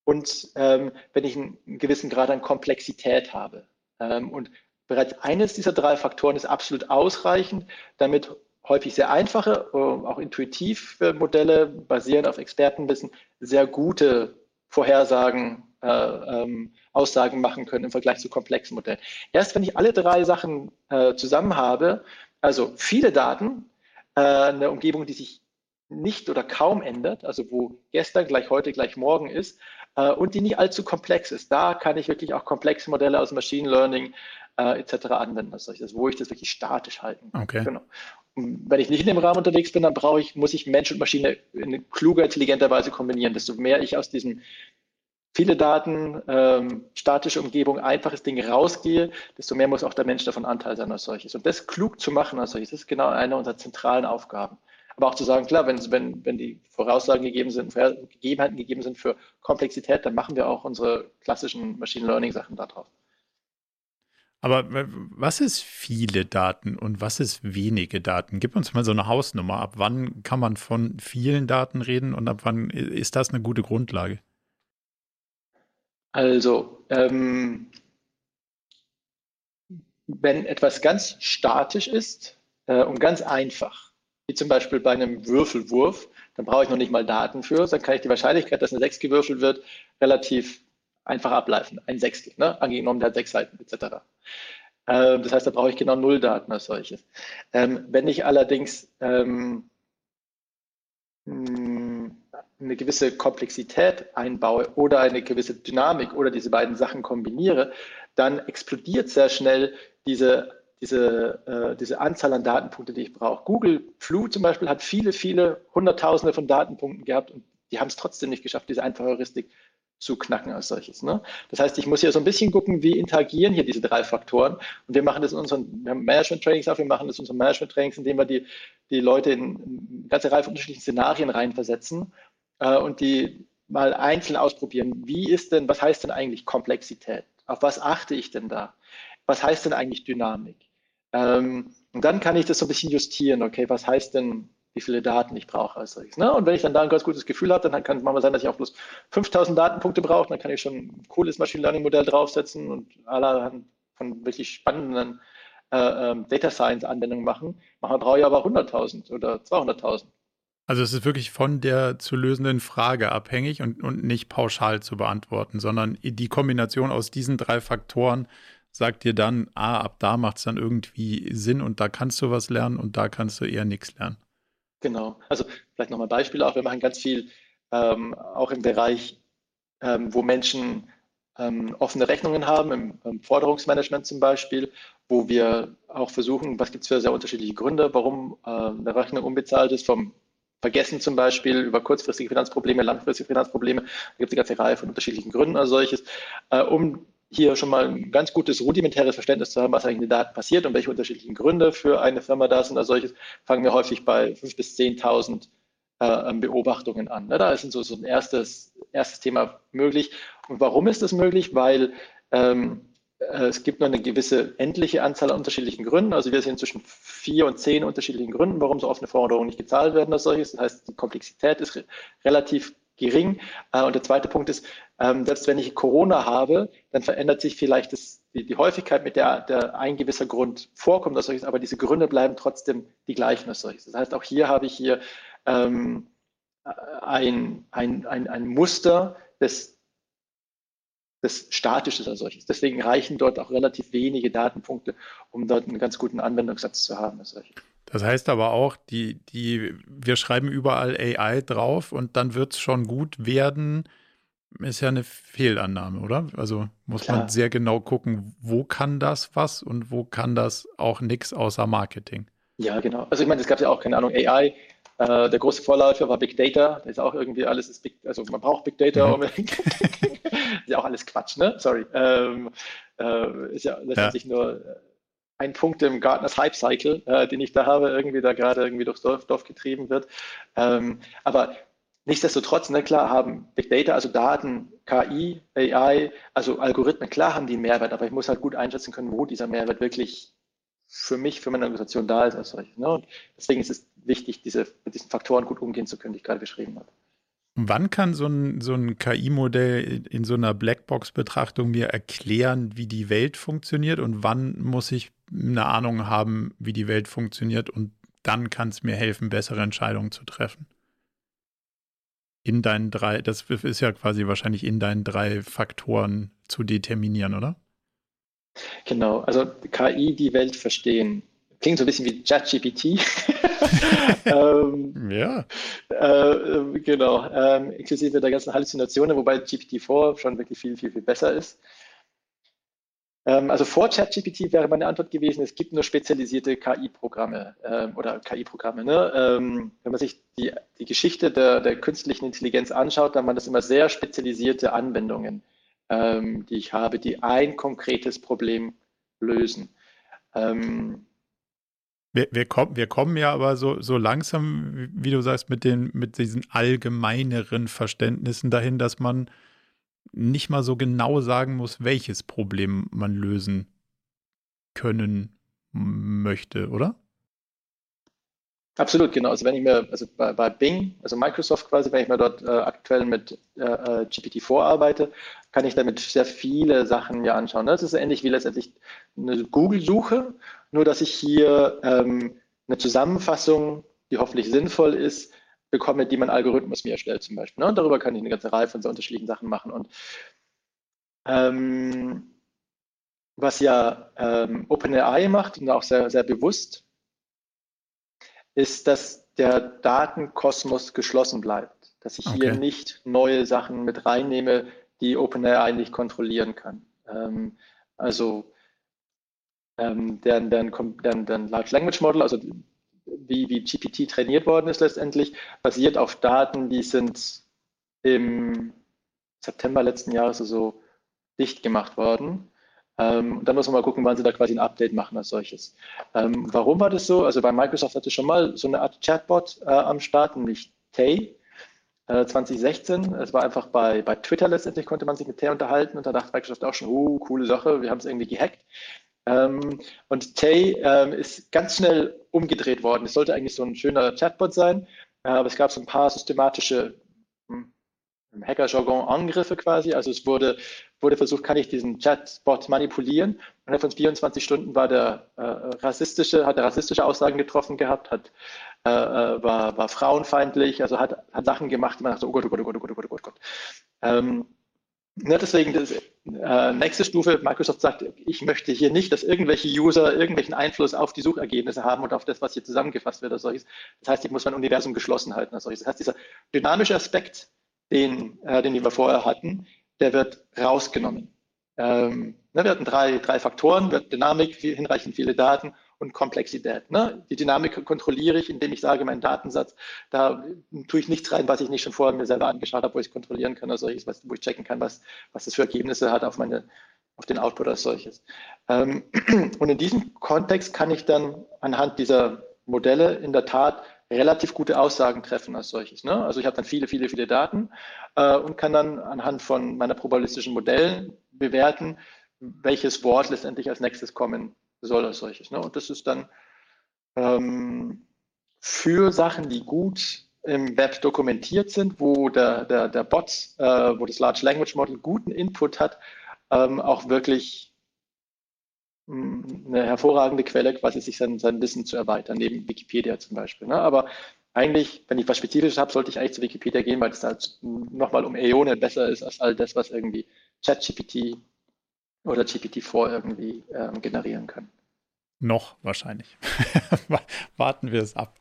und ähm, wenn ich einen, einen, gewissen Grad an Komplexität habe. Ähm, und bereits eines dieser drei Faktoren ist absolut ausreichend, damit häufig sehr einfache, äh, auch intuitive Modelle basierend auf Expertenwissen sehr gute Vorhersagen, äh, ähm, Aussagen machen können im Vergleich zu komplexen Modellen. Erst wenn ich alle drei Sachen äh, zusammen habe, also viele Daten, äh, eine Umgebung, die sich nicht oder kaum ändert, also wo gestern gleich heute gleich morgen ist äh, und die nicht allzu komplex ist, da kann ich wirklich auch komplexe Modelle aus Machine Learning äh, etc. anwenden, als solches, wo ich das wirklich statisch halten kann. Okay. Genau. Wenn ich nicht in dem Rahmen unterwegs bin, dann brauche ich, muss ich Mensch und Maschine in kluger, intelligenter Weise kombinieren. Desto mehr ich aus diesem viele Daten, ähm, statische Umgebung, einfaches Ding rausgehe, desto mehr muss auch der Mensch davon Anteil sein als solches. Und das klug zu machen als solches, das ist genau eine unserer zentralen Aufgaben. Aber auch zu sagen, klar, wenn, wenn, wenn die Voraussagen gegeben sind, Gegebenheiten gegeben sind für Komplexität, dann machen wir auch unsere klassischen Machine Learning Sachen darauf. Aber was ist viele Daten und was ist wenige Daten? Gib uns mal so eine Hausnummer. Ab wann kann man von vielen Daten reden und ab wann ist das eine gute Grundlage? Also, ähm, wenn etwas ganz statisch ist äh, und ganz einfach, wie zum Beispiel bei einem Würfelwurf, dann brauche ich noch nicht mal Daten für, dann kann ich die Wahrscheinlichkeit, dass eine 6 gewürfelt wird, relativ einfach ableiten. Ein Sechstel, ne? angenommen, der hat sechs Seiten etc. Ähm, das heißt, da brauche ich genau null Daten als solches. Ähm, wenn ich allerdings ähm, eine gewisse Komplexität einbaue oder eine gewisse Dynamik oder diese beiden Sachen kombiniere, dann explodiert sehr schnell diese, diese, äh, diese Anzahl an Datenpunkten, die ich brauche. Google Flu zum Beispiel hat viele, viele Hunderttausende von Datenpunkten gehabt und die haben es trotzdem nicht geschafft, diese einfache Heuristik zu knacken als solches. Ne? Das heißt, ich muss hier so ein bisschen gucken, wie interagieren hier diese drei Faktoren. Und wir machen das in unseren Management-Trainings auch, wir machen das in unseren Management-Trainings, indem wir die, die Leute in eine ganze Reihe von unterschiedlichen Szenarien reinversetzen äh, und die mal einzeln ausprobieren. Wie ist denn, was heißt denn eigentlich Komplexität? Auf was achte ich denn da? Was heißt denn eigentlich Dynamik? Ähm, und dann kann ich das so ein bisschen justieren. Okay, was heißt denn, wie viele Daten ich brauche als solches? Ne? Und wenn ich dann da ein ganz gutes Gefühl habe, dann kann es manchmal sein, dass ich auch bloß 5000 Datenpunkte brauche. Dann kann ich schon ein cooles Machine Learning Modell draufsetzen und allerhand von wirklich spannenden äh, ähm, Data Science Anwendungen machen. Manchmal brauche ich aber 100.000 oder 200.000. Also es ist wirklich von der zu lösenden Frage abhängig und, und nicht pauschal zu beantworten, sondern die Kombination aus diesen drei Faktoren sagt dir dann, ah, ab da macht es dann irgendwie Sinn und da kannst du was lernen und da kannst du eher nichts lernen. Genau. Also vielleicht nochmal Beispiele auch. Wir machen ganz viel ähm, auch im Bereich, ähm, wo Menschen ähm, offene Rechnungen haben, im, im, Forderungsmanagement zum Beispiel, wo wir auch versuchen, was gibt es für sehr unterschiedliche Gründe, warum äh, eine Rechnung unbezahlt ist, vom vergessen zum Beispiel über kurzfristige Finanzprobleme, langfristige Finanzprobleme. Da gibt es eine ganze Reihe von unterschiedlichen Gründen als solches, äh, um hier schon mal ein ganz gutes rudimentäres Verständnis zu haben, was eigentlich in den Daten passiert und welche unterschiedlichen Gründe für eine Firma da sind als solches, fangen wir häufig bei 5.000 bis 10.000 äh, Beobachtungen an. Ne? Da ist so, so ein erstes, erstes Thema möglich. Und warum ist das möglich? Weil ähm, äh, es gibt nur eine gewisse endliche Anzahl an unterschiedlichen Gründen. Also wir sehen zwischen vier und zehn unterschiedlichen Gründen, warum so offene Forderungen nicht gezahlt werden als solches. Das heißt, die Komplexität ist re relativ gering. Äh, und der zweite Punkt ist, ähm, selbst wenn ich Corona habe, dann verändert sich vielleicht das, die, die, Häufigkeit, mit der, der ein gewisser Grund vorkommt solches, aber diese Gründe bleiben trotzdem die gleichen als solches. Das heißt, auch hier habe ich hier ähm, ein, ein, ein, ein Muster, das das statisch ist als solches. Deswegen reichen dort auch relativ wenige Datenpunkte, um dort einen ganz guten Anwendungssatz zu haben. Als solches. Das heißt aber auch, die, die, wir schreiben überall AI drauf und dann wird es schon gut werden, ist ja eine Fehlannahme, oder? Also muss Klar. man sehr genau gucken, wo kann das was und wo kann das auch nichts außer Marketing. Ja, genau. Also ich meine, es gab ja auch, keine Ahnung, AI äh, der große Vorläufer war Big Data. Da ist auch irgendwie alles ist Big, also man braucht Big Data. Mhm. (laughs) Ist ja auch alles Quatsch, ne? Sorry. Ähm, äh, ist ja letztendlich ja. nur äh, ein Punkt im Gartners Hype Cycle, äh, den ich da habe, irgendwie da gerade irgendwie durchs Dorf, Dorf getrieben wird. Ähm, aber nichtsdestotrotz, ne, klar haben Big Data, also Daten, KI, AI, also Algorithmen, klar haben die einen Mehrwert, aber ich muss halt gut einschätzen können, wo dieser Mehrwert wirklich für mich, für meine Organisation da ist als solches. Ne? Deswegen ist es wichtig, diese, mit diesen Faktoren gut umgehen zu können, die ich gerade beschrieben habe. Wann kann so ein, so ein KI-Modell in so einer Blackbox-Betrachtung mir erklären, wie die Welt funktioniert und wann muss ich eine Ahnung haben, wie die Welt funktioniert und dann kann es mir helfen, bessere Entscheidungen zu treffen? In deinen drei, das ist ja quasi wahrscheinlich in deinen drei Faktoren zu determinieren, oder? Genau, also KI die Welt verstehen. Klingt so ein bisschen wie ChatGPT. (laughs) ähm, ja. Äh, genau, ähm, inklusive der ganzen Halluzinationen, wobei GPT-4 schon wirklich viel, viel, viel besser ist. Ähm, also vor ChatGPT wäre meine Antwort gewesen, es gibt nur spezialisierte KI-Programme ähm, oder KI-Programme. Ne? Ähm, wenn man sich die, die Geschichte der, der, künstlichen Intelligenz anschaut, dann waren das immer sehr spezialisierte Anwendungen, ähm, die ich habe, die ein konkretes Problem lösen. Ähm, wir, wir, kommen, wir kommen ja aber so, so langsam, wie du sagst, mit, den, mit diesen allgemeineren Verständnissen dahin, dass man nicht mal so genau sagen muss, welches Problem man lösen können möchte, oder? Absolut, genau. Also wenn ich mir, also bei, bei Bing, also Microsoft quasi, wenn ich mir dort äh, aktuell mit äh, äh GPT-4 arbeite, kann ich damit sehr viele Sachen mir anschauen. Das ist ähnlich wie letztendlich eine Google-Suche, nur dass ich hier ähm, eine Zusammenfassung, die hoffentlich sinnvoll ist, bekomme, die mein Algorithmus mir erstellt zum Beispiel. Ne? Und darüber kann ich eine ganze Reihe von so unterschiedlichen Sachen machen. Und ähm, was ja ähm, OpenAI macht und auch sehr, sehr bewusst, ist, dass der Datenkosmos geschlossen bleibt. Dass ich okay. hier nicht neue Sachen mit reinnehme, die OpenAI nicht kontrollieren kann. Ähm, also ähm, deren, deren, deren, deren Large Language Model, also wie, wie GPT trainiert worden ist letztendlich, basiert auf Daten, die sind im September letzten Jahres so dicht gemacht worden. Ähm, dann muss man mal gucken, wann sie da quasi ein Update machen als solches. Ähm, warum war das so? Also bei Microsoft hatte schon mal so eine Art Chatbot äh, am Start, nämlich Tay. 2016, äh, es war einfach bei, bei Twitter letztendlich, konnte man sich mit Tay unterhalten und da dachte Microsoft auch schon, oh, coole Sache, wir haben es irgendwie gehackt. Ähm, und Tay ähm, ist ganz schnell umgedreht worden. Es sollte eigentlich so ein schöner Chatbot sein, äh, aber es gab so ein paar systematische hm, Hacker-Jargon Angriffe quasi. Also es wurde, wurde versucht, kann ich diesen Chatbot manipulieren? Und innerhalb von 24 Stunden war der äh, rassistische, hat er rassistische Aussagen getroffen gehabt, hat, äh, äh war, war frauenfeindlich, also hat, hat Sachen gemacht, man dachte, oh Gott, oh Gott, oh Gott, oh Gott, oh Gott. Oh Gott. Ähm, Ne, deswegen, das, äh, nächste Stufe, Microsoft sagt, ich möchte hier nicht, dass irgendwelche User irgendwelchen Einfluss auf die Suchergebnisse haben und auf das, was hier zusammengefasst wird als solches. Das heißt, ich muss mein Universum geschlossen halten als solches. Das heißt, dieser dynamische Aspekt, den, äh, den wir vorher hatten, der wird rausgenommen. Ähm, ne, wir hatten drei, drei Faktoren, Dynamik, hinreichend viele Daten und Komplexität. Ne? Die Dynamik kontrolliere ich, indem ich sage, mein Datensatz, da tue ich nichts rein, was ich nicht schon vorher mir selber angeschaut habe, wo ich kontrollieren kann oder solches, was, wo ich checken kann, was, was das für Ergebnisse hat auf, meine, auf den Output als solches. Ähm, (clears throat) und in diesem Kontext kann ich dann anhand dieser Modelle in der Tat relativ gute Aussagen treffen als solches. Ne? Also ich habe dann viele, viele, viele Daten äh, und kann dann anhand von meiner probabilistischen Modellen bewerten, welches Wort letztendlich als nächstes kommen soll als solches. Ne? Und das ist dann ähm, für Sachen, die gut im Web dokumentiert sind, wo der, der, der Bot, äh, wo das Large Language Model guten Input hat, ähm, auch wirklich hm, eine hervorragende Quelle, quasi sich sein, sein Wissen zu erweitern, neben Wikipedia zum Beispiel. Ne? Aber eigentlich, wenn ich was Spezifisches habe, sollte ich eigentlich zu Wikipedia gehen, weil es halt nochmal um Äonen besser ist als all das, was irgendwie ChatGPT oder GPT-4 irgendwie ähm, generieren können. Noch wahrscheinlich. (laughs) Warten wir es ab.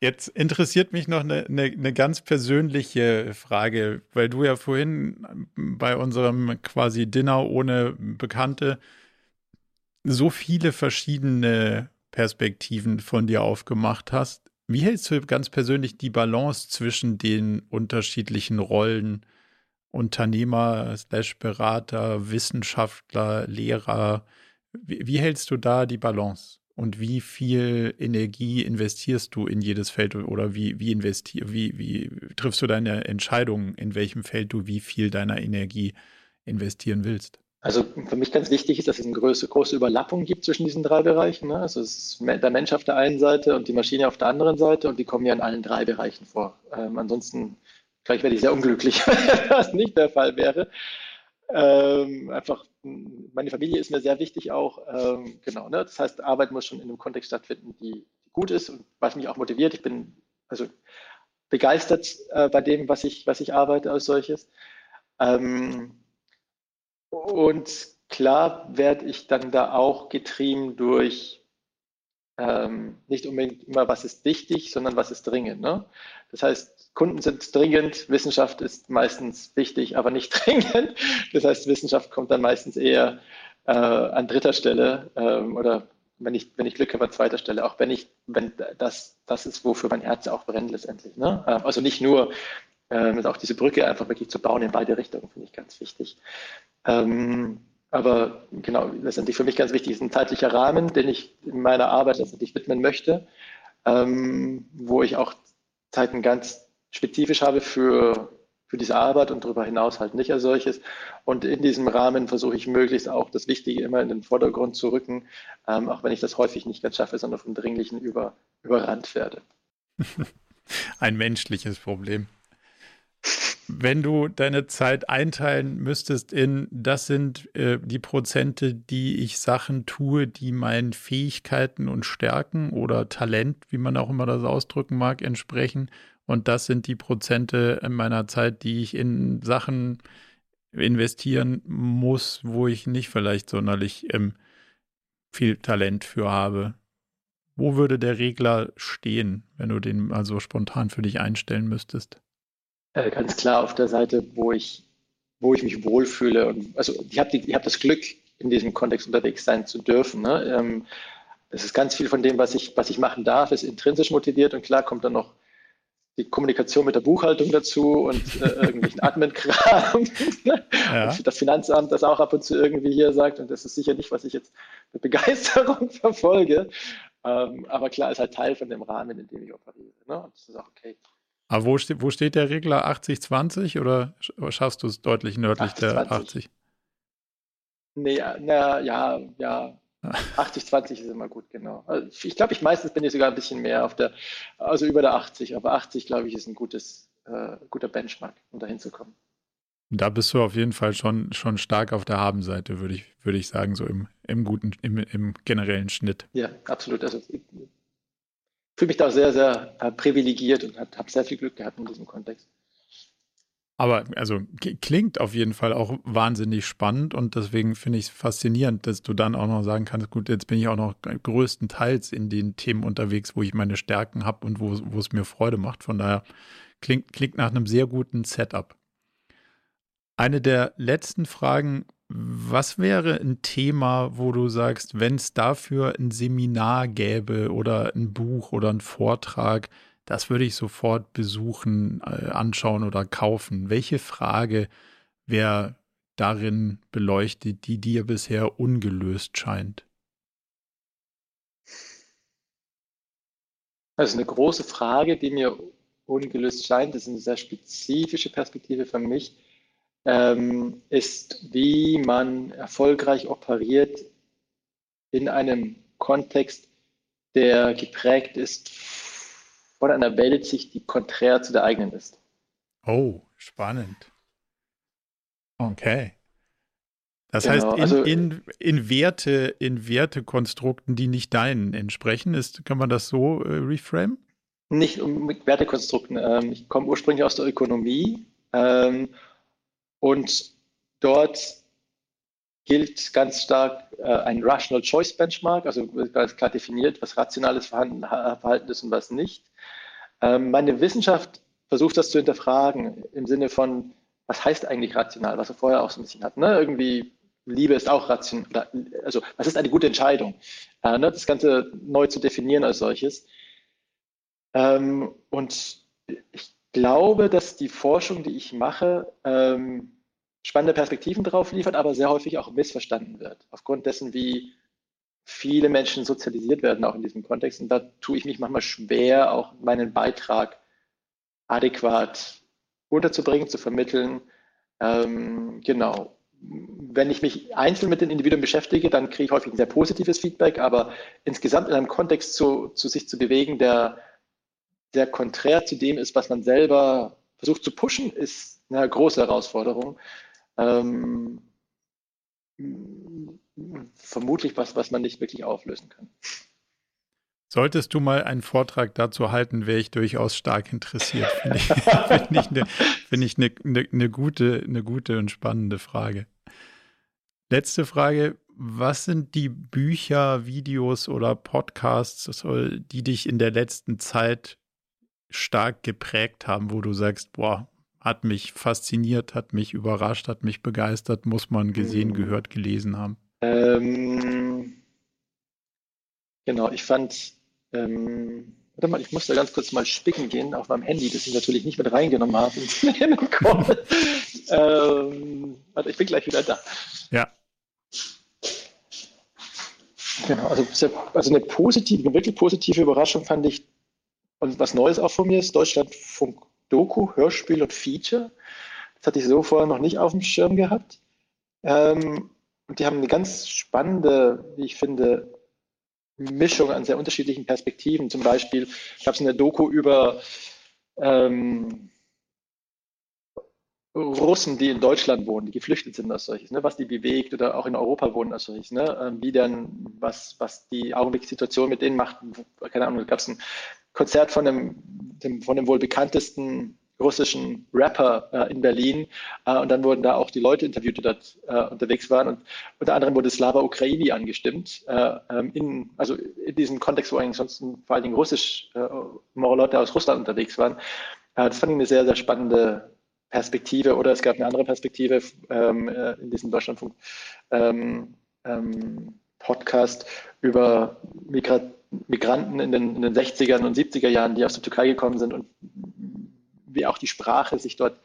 Jetzt interessiert mich noch eine, eine, eine, ganz persönliche Frage, weil du ja vorhin bei unserem quasi Dinner ohne Bekannte so viele verschiedene Perspektiven von dir aufgemacht hast. Wie hältst du ganz persönlich die Balance zwischen den unterschiedlichen Rollen Unternehmer, slash Berater, Wissenschaftler, Lehrer. Wie, wie, hältst du da die Balance? Und wie viel Energie investierst du in jedes Feld oder wie, wie, investier, wie, wie triffst du deine Entscheidung, in welchem Feld du wie viel deiner Energie investieren willst? Also für mich ganz wichtig ist, dass es eine große, große Überlappung gibt zwischen diesen drei Bereichen. Ne? Also es ist der Mensch auf der einen Seite und die Maschine auf der anderen Seite und die kommen ja in allen drei Bereichen vor. Ähm, ansonsten vielleicht werde ich sehr unglücklich, (laughs) wenn das nicht der Fall wäre. Ähm, einfach, meine Familie ist mir sehr wichtig auch. Ähm, genau, ne? das heißt, Arbeit muss schon in einem Kontext stattfinden, die, gut ist und was mich auch motiviert. Ich bin also begeistert äh, bei dem, was ich, was ich arbeite als solches. Ähm, und klar werde ich dann da auch getrieben durch ähm, nicht unbedingt immer, was ist wichtig, sondern was ist dringend. Ne? Das heißt, Kunden sind dringend, Wissenschaft ist meistens wichtig, aber nicht (laughs) dringend. Das heißt, Wissenschaft kommt dann meistens eher äh, an dritter Stelle ähm, oder wenn ich, wenn ich Glück habe, an zweiter Stelle, auch wenn ich, wenn das, das ist, wofür mein Herz auch brennt letztendlich. Ne? Ähm, also nicht nur, ähm, auch diese Brücke einfach wirklich zu bauen in beide Richtungen, finde ich ganz wichtig. Ähm, aber genau, letztendlich für mich ganz wichtig ist ein zeitlicher Rahmen, den ich in meiner Arbeit letztendlich widmen möchte, ähm, wo ich auch Zeiten ganz spezifisch habe für, für diese Arbeit und darüber hinaus halt nicht als solches. Und in diesem Rahmen versuche ich möglichst auch das Wichtige immer in den Vordergrund zu rücken, ähm, auch wenn ich das häufig nicht ganz schaffe, sondern vom Dringlichen über, überrannt werde. (laughs) Ein menschliches Problem. Wenn du deine Zeit einteilen müsstest in, das sind äh, die Prozente, die ich Sachen tue, die meinen Fähigkeiten und Stärken oder Talent, wie man auch immer das ausdrücken mag, entsprechen. Und das sind die Prozente in meiner Zeit, die ich in Sachen investieren muss, wo ich nicht vielleicht sonderlich ähm, viel Talent für habe. Wo würde der Regler stehen, wenn du den also spontan für dich einstellen müsstestest? Äh, ganz klar auf der Seite, wo ich, wo ich mich wohlfühle. Und, also ich habe hab das Glück, in diesem Kontext unterwegs sein zu dürfen. Ne? Ähm, das ist ganz viel von dem, was ich, was ich machen darf, ist intrinsisch motiviert und klar kommt dann noch die Kommunikation mit der Buchhaltung dazu und äh, irgendwelchen (laughs) Admin-Kram. ja. Das Finanzamt das auch ab und zu irgendwie hier sagt und das ist sicher nicht, was ich jetzt mit Begeisterung (laughs) verfolge. Ähm, aber klar, ist halt Teil von dem Rahmen, in dem ich operiere. Ne? Und das ist auch okay. Aber wo, ste wo steht der Regler 80-20 oder schaffst du es deutlich nördlich 80, der 80? Nee, na, ja, ja. 80-20 ist immer gut, genau. Also ich glaube, ich meistens bin ich sogar ein bisschen mehr auf der, also über der 80, aber 80, glaube ich, ist ein gutes, äh, guter Benchmark, um dahin zu kommen. Da bist du auf jeden Fall schon, schon stark auf der Habenseite, würde ich, würde ich sagen, so im, im guten, im, im generellen Schnitt. Ja, absolut. Also fühle mich da sehr, sehr äh, privilegiert und habe sehr viel Glück gehabt in diesem Kontext. Aber also klingt auf jeden Fall auch wahnsinnig spannend und deswegen finde ich es faszinierend, dass du dann auch noch sagen kannst, gut, jetzt bin ich auch noch größtenteils in den Themen unterwegs, wo ich meine Stärken habe und wo es mir Freude macht. Von daher klingt, klingt nach einem sehr guten Setup. Eine der letzten Fragen was wäre ein Thema, wo du sagst, wenn es dafür ein Seminar gäbe oder ein Buch oder ein Vortrag, das würde ich sofort besuchen, äh, anschauen oder kaufen? Welche Frage wäre darin beleuchtet, die dir bisher ungelöst scheint? Das ist eine große Frage, die mir ungelöst scheint. Das ist eine sehr spezifische Perspektive für mich ähm, ist, wie man erfolgreich operiert in einem Kontext, der geprägt ist von einer Weltsicht, die konträr zu der eigenen ist. Oh, spannend. Okay. Das genau, heißt, in, also, in, in, Werte, in Wertekonstrukten, die nicht deinen entsprechen, ist, kann man das so äh, reframe? Nicht um mit Wertekonstrukten. Ähm, ich komme ursprünglich aus der Ökonomie ähm, und dort gilt ganz stark äh, ein Rational Choice Benchmark, also ganz klar definiert, was rationales Verhalten, ist und was nicht. Ähm, meine Wissenschaft versucht das zu hinterfragen im Sinne von, was heißt eigentlich rational, was wir vorher auch so ein bisschen hatten. Ne? Irgendwie Liebe ist auch rational, also was ist eine gute Entscheidung? Äh, ne? Das Ganze neu zu definieren als solches. Ähm, und ich glaube, dass die Forschung, die ich mache, ähm, spannende Perspektiven darauf liefert, aber sehr häufig auch missverstanden wird, aufgrund dessen, wie viele Menschen sozialisiert werden, auch in diesem Kontext. Und da tue ich mich manchmal schwer, auch meinen Beitrag adäquat unterzubringen, zu vermitteln. Ähm, genau. Wenn ich mich einzeln mit den Individuen beschäftige, dann kriege ich häufig ein sehr positives Feedback, aber insgesamt in einem Kontext zu, zu sich zu bewegen, der sehr konträr zu dem ist, was man selber versucht zu pushen, ist eine große Herausforderung. Ähm, vermutlich was, was man nicht wirklich auflösen kann. Solltest du mal einen Vortrag dazu halten, wäre ich durchaus stark interessiert. Finde ich, (laughs) find ich, eine, find ich eine, eine, eine, gute, eine gute und spannende Frage. Letzte Frage. Was sind die Bücher, Videos oder Podcasts, die dich in der letzten Zeit stark geprägt haben, wo du sagst, boah, hat mich fasziniert, hat mich überrascht, hat mich begeistert, muss man gesehen, hm. gehört, gelesen haben? Ähm, genau, ich fand, ähm, warte mal, ich muss da ganz kurz mal spicken gehen auf meinem Handy, das ich natürlich nicht mit reingenommen habe (laughs) ähm, warte, ich bin gleich wieder da. Ja. Genau, also, also eine positive, eine wirklich positive Überraschung fand ich, und was Neues auch von mir ist, Deutschlandfunk Doku, Hörspiel und Feature. Das hatte ich so vorher noch nicht auf dem Schirm gehabt. Ähm, und die haben eine ganz spannende, wie ich finde, Mischung an sehr unterschiedlichen Perspektiven. Zum Beispiel gab es eine Doku über ähm, Russen, die in Deutschland wohnen, die geflüchtet sind als solches, ne, was die bewegt oder auch in Europa wohnen als solches, ne, ähm, wie dann, was, was die Augenblickssituation mit denen macht. Keine Ahnung, gab es ein Konzert von dem, dem, von dem wohl bekanntesten russischen Rapper äh, in Berlin. Äh, und dann wurden da auch die Leute interviewt, die dort äh, unterwegs waren. Und unter anderem wurde Slava Ukraini angestimmt, äh, ähm, in, also in diesem Kontext, wo eigentlich sonst vor allen Dingen russisch, äh, Leute aus Russland unterwegs waren. Äh, das fand ich eine sehr, sehr spannende Perspektive. Oder es gab eine andere Perspektive ähm, äh, in diesem Deutschlandfunk. Ähm, ähm, Podcast über Migra Migranten in den, in den 60er und 70er Jahren, die aus der Türkei gekommen sind und wie auch die Sprache sich dort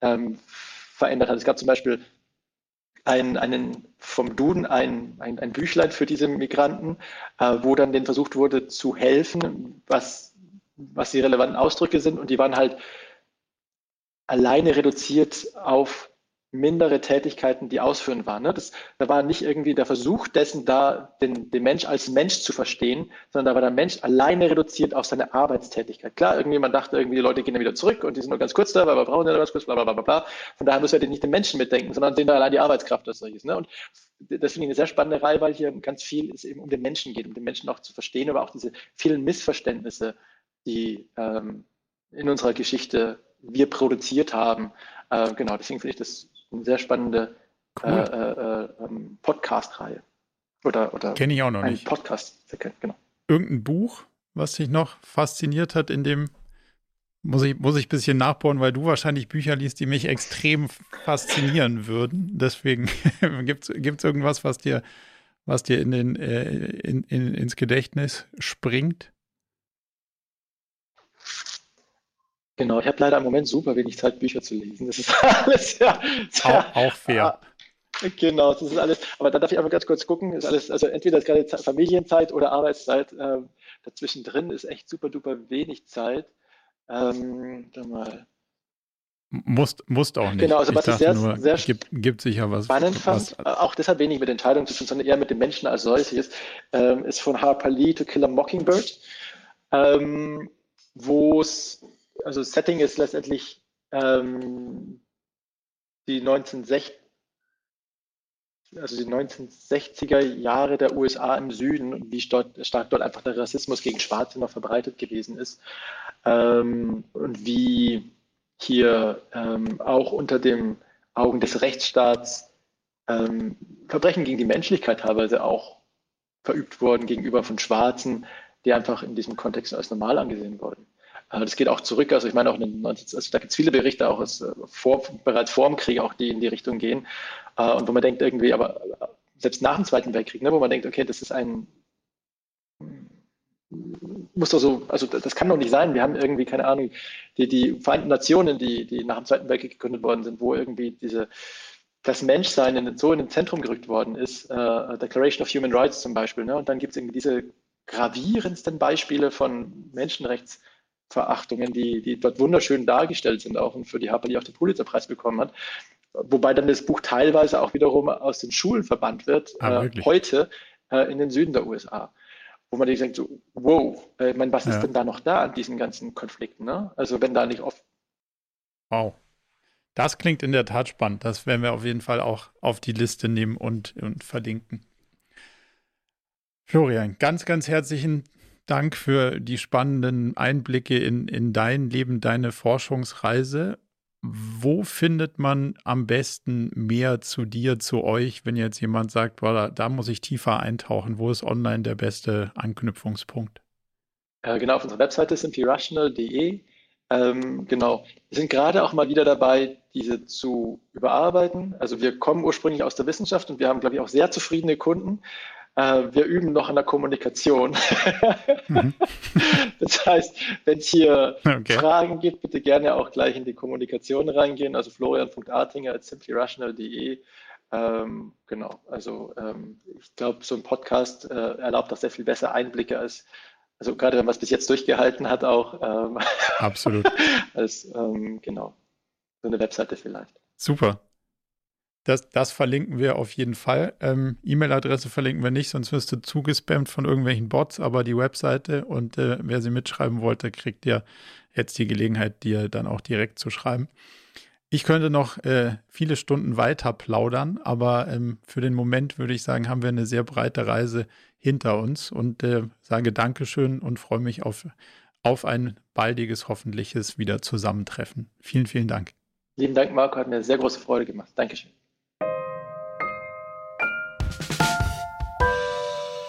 ähm, verändert hat. Es gab zum Beispiel ein, einen, vom Duden ein, ein, ein Büchlein für diese Migranten, äh, wo dann denen versucht wurde zu helfen, was, was die relevanten Ausdrücke sind. Und die waren halt alleine reduziert auf mindere Tätigkeiten, die ausführen waren. Ne? Das, da war nicht irgendwie der Versuch dessen da, den, den Mensch als Mensch zu verstehen, sondern da war der Mensch alleine reduziert auf seine Arbeitstätigkeit. Klar, irgendjemand dachte irgendwie, die Leute gehen dann wieder zurück und die sind nur ganz kurz da, weil wir brauchen ja ganz kurz, bla, bla, bla, bla. Von daher müssen wir nicht den Menschen mitdenken, sondern sehen da allein die Arbeitskraft als solches. Ne? Und das finde ich eine sehr spannende Reihe, weil hier ganz viel es eben um den Menschen geht, um den Menschen auch zu verstehen, aber auch diese vielen Missverständnisse, die ähm, in unserer Geschichte wir produziert haben. Äh, genau, deswegen finde ich das eine sehr spannende cool. äh, äh, ähm, Podcast-Reihe. Oder, oder Kenne ich auch noch nicht. Podcast, genau. Irgendein Buch, was dich noch fasziniert hat in dem muss ich, muss ich ein bisschen nachbauen, weil du wahrscheinlich Bücher liest, die mich extrem faszinieren würden. Deswegen (laughs) gibt es irgendwas, was dir, was dir in den, äh, in, in, ins Gedächtnis springt? Genau, ich habe leider im Moment super wenig Zeit, Bücher zu lesen. Das ist (laughs) alles ja. Auch, auch fair. Ah, genau, das ist alles. Aber da darf ich einfach ganz kurz gucken. Ist alles, also entweder ist gerade Familienzeit oder Arbeitszeit. Ähm, dazwischen drin ist echt super duper wenig Zeit. Ähm, dann mal. Musst, musst auch nicht. Genau, also was ich, sehr, nur, sehr gibt, gibt sicher was. Spannend fand, was, auch deshalb wenig mit Entscheidungen zu tun, sondern eher mit dem Menschen als solches, ähm, ist von Harper Lee To Kill a Mockingbird, ähm, wo es also Setting ist letztendlich ähm, die 1960 also die 1960er Jahre der USA im Süden und wie stark dort einfach der Rassismus gegen Schwarze noch verbreitet gewesen ist ähm, und wie hier ähm, auch unter den Augen des Rechtsstaats ähm, Verbrechen gegen die Menschlichkeit teilweise auch verübt wurden gegenüber von Schwarzen, die einfach in diesem Kontext als normal angesehen wurden. Das geht auch zurück. Also ich meine auch, in den 19, also da gibt es viele Berichte auch aus, äh, vor, bereits vor dem Krieg, auch die in die Richtung gehen. Äh, und wo man denkt irgendwie, aber äh, selbst nach dem Zweiten Weltkrieg, ne, wo man denkt, okay, das ist ein, muss doch so, also das kann doch nicht sein. Wir haben irgendwie, keine Ahnung, die, die Vereinten Nationen, die, die nach dem Zweiten Weltkrieg gegründet worden sind, wo irgendwie diese, das Menschsein in, so in den Zentrum gerückt worden ist, äh, Declaration of Human Rights zum Beispiel. Ne? Und dann gibt es irgendwie diese gravierendsten Beispiele von Menschenrechts- Verachtungen, die, die dort wunderschön dargestellt sind, auch und für die Harper, die auch den Pulitzerpreis bekommen hat. Wobei dann das Buch teilweise auch wiederum aus den Schulen verbannt wird, ah, äh, heute äh, in den Süden der USA. Wo man sich denkt, so, wow, äh, ich meine, was ja. ist denn da noch da an diesen ganzen Konflikten? Ne? Also wenn da nicht oft Wow. Das klingt in der Tat spannend. Das werden wir auf jeden Fall auch auf die Liste nehmen und, und verlinken. Florian, ganz, ganz herzlichen Dank für die spannenden Einblicke in, in dein Leben, deine Forschungsreise. Wo findet man am besten mehr zu dir, zu euch, wenn jetzt jemand sagt, boah, da, da muss ich tiefer eintauchen? Wo ist online der beste Anknüpfungspunkt? Äh, genau, auf unserer Webseite simplyrational.de. Ähm, genau, wir sind gerade auch mal wieder dabei, diese zu überarbeiten. Also wir kommen ursprünglich aus der Wissenschaft und wir haben, glaube ich, auch sehr zufriedene Kunden. Äh, wir üben noch an der Kommunikation. Mhm. (laughs) das heißt, wenn es hier okay. Fragen gibt, bitte gerne auch gleich in die Kommunikation reingehen. Also florian.artinger at simplyrational.de. Ähm, genau, also ähm, ich glaube, so ein Podcast äh, erlaubt auch sehr viel besser Einblicke als, also gerade wenn man es bis jetzt durchgehalten hat, auch. Ähm, Absolut. (laughs) als, ähm, genau, so eine Webseite vielleicht. Super. Das, das verlinken wir auf jeden Fall. Ähm, E-Mail-Adresse verlinken wir nicht, sonst wirst du zugespammt von irgendwelchen Bots, aber die Webseite und äh, wer sie mitschreiben wollte, kriegt ja jetzt die Gelegenheit, dir dann auch direkt zu schreiben. Ich könnte noch äh, viele Stunden weiter plaudern, aber ähm, für den Moment würde ich sagen, haben wir eine sehr breite Reise hinter uns und äh, sage Dankeschön und freue mich auf, auf ein baldiges, hoffentliches wieder Zusammentreffen. Vielen, vielen Dank. Lieben Dank, Marco, hat mir sehr große Freude gemacht. Dankeschön.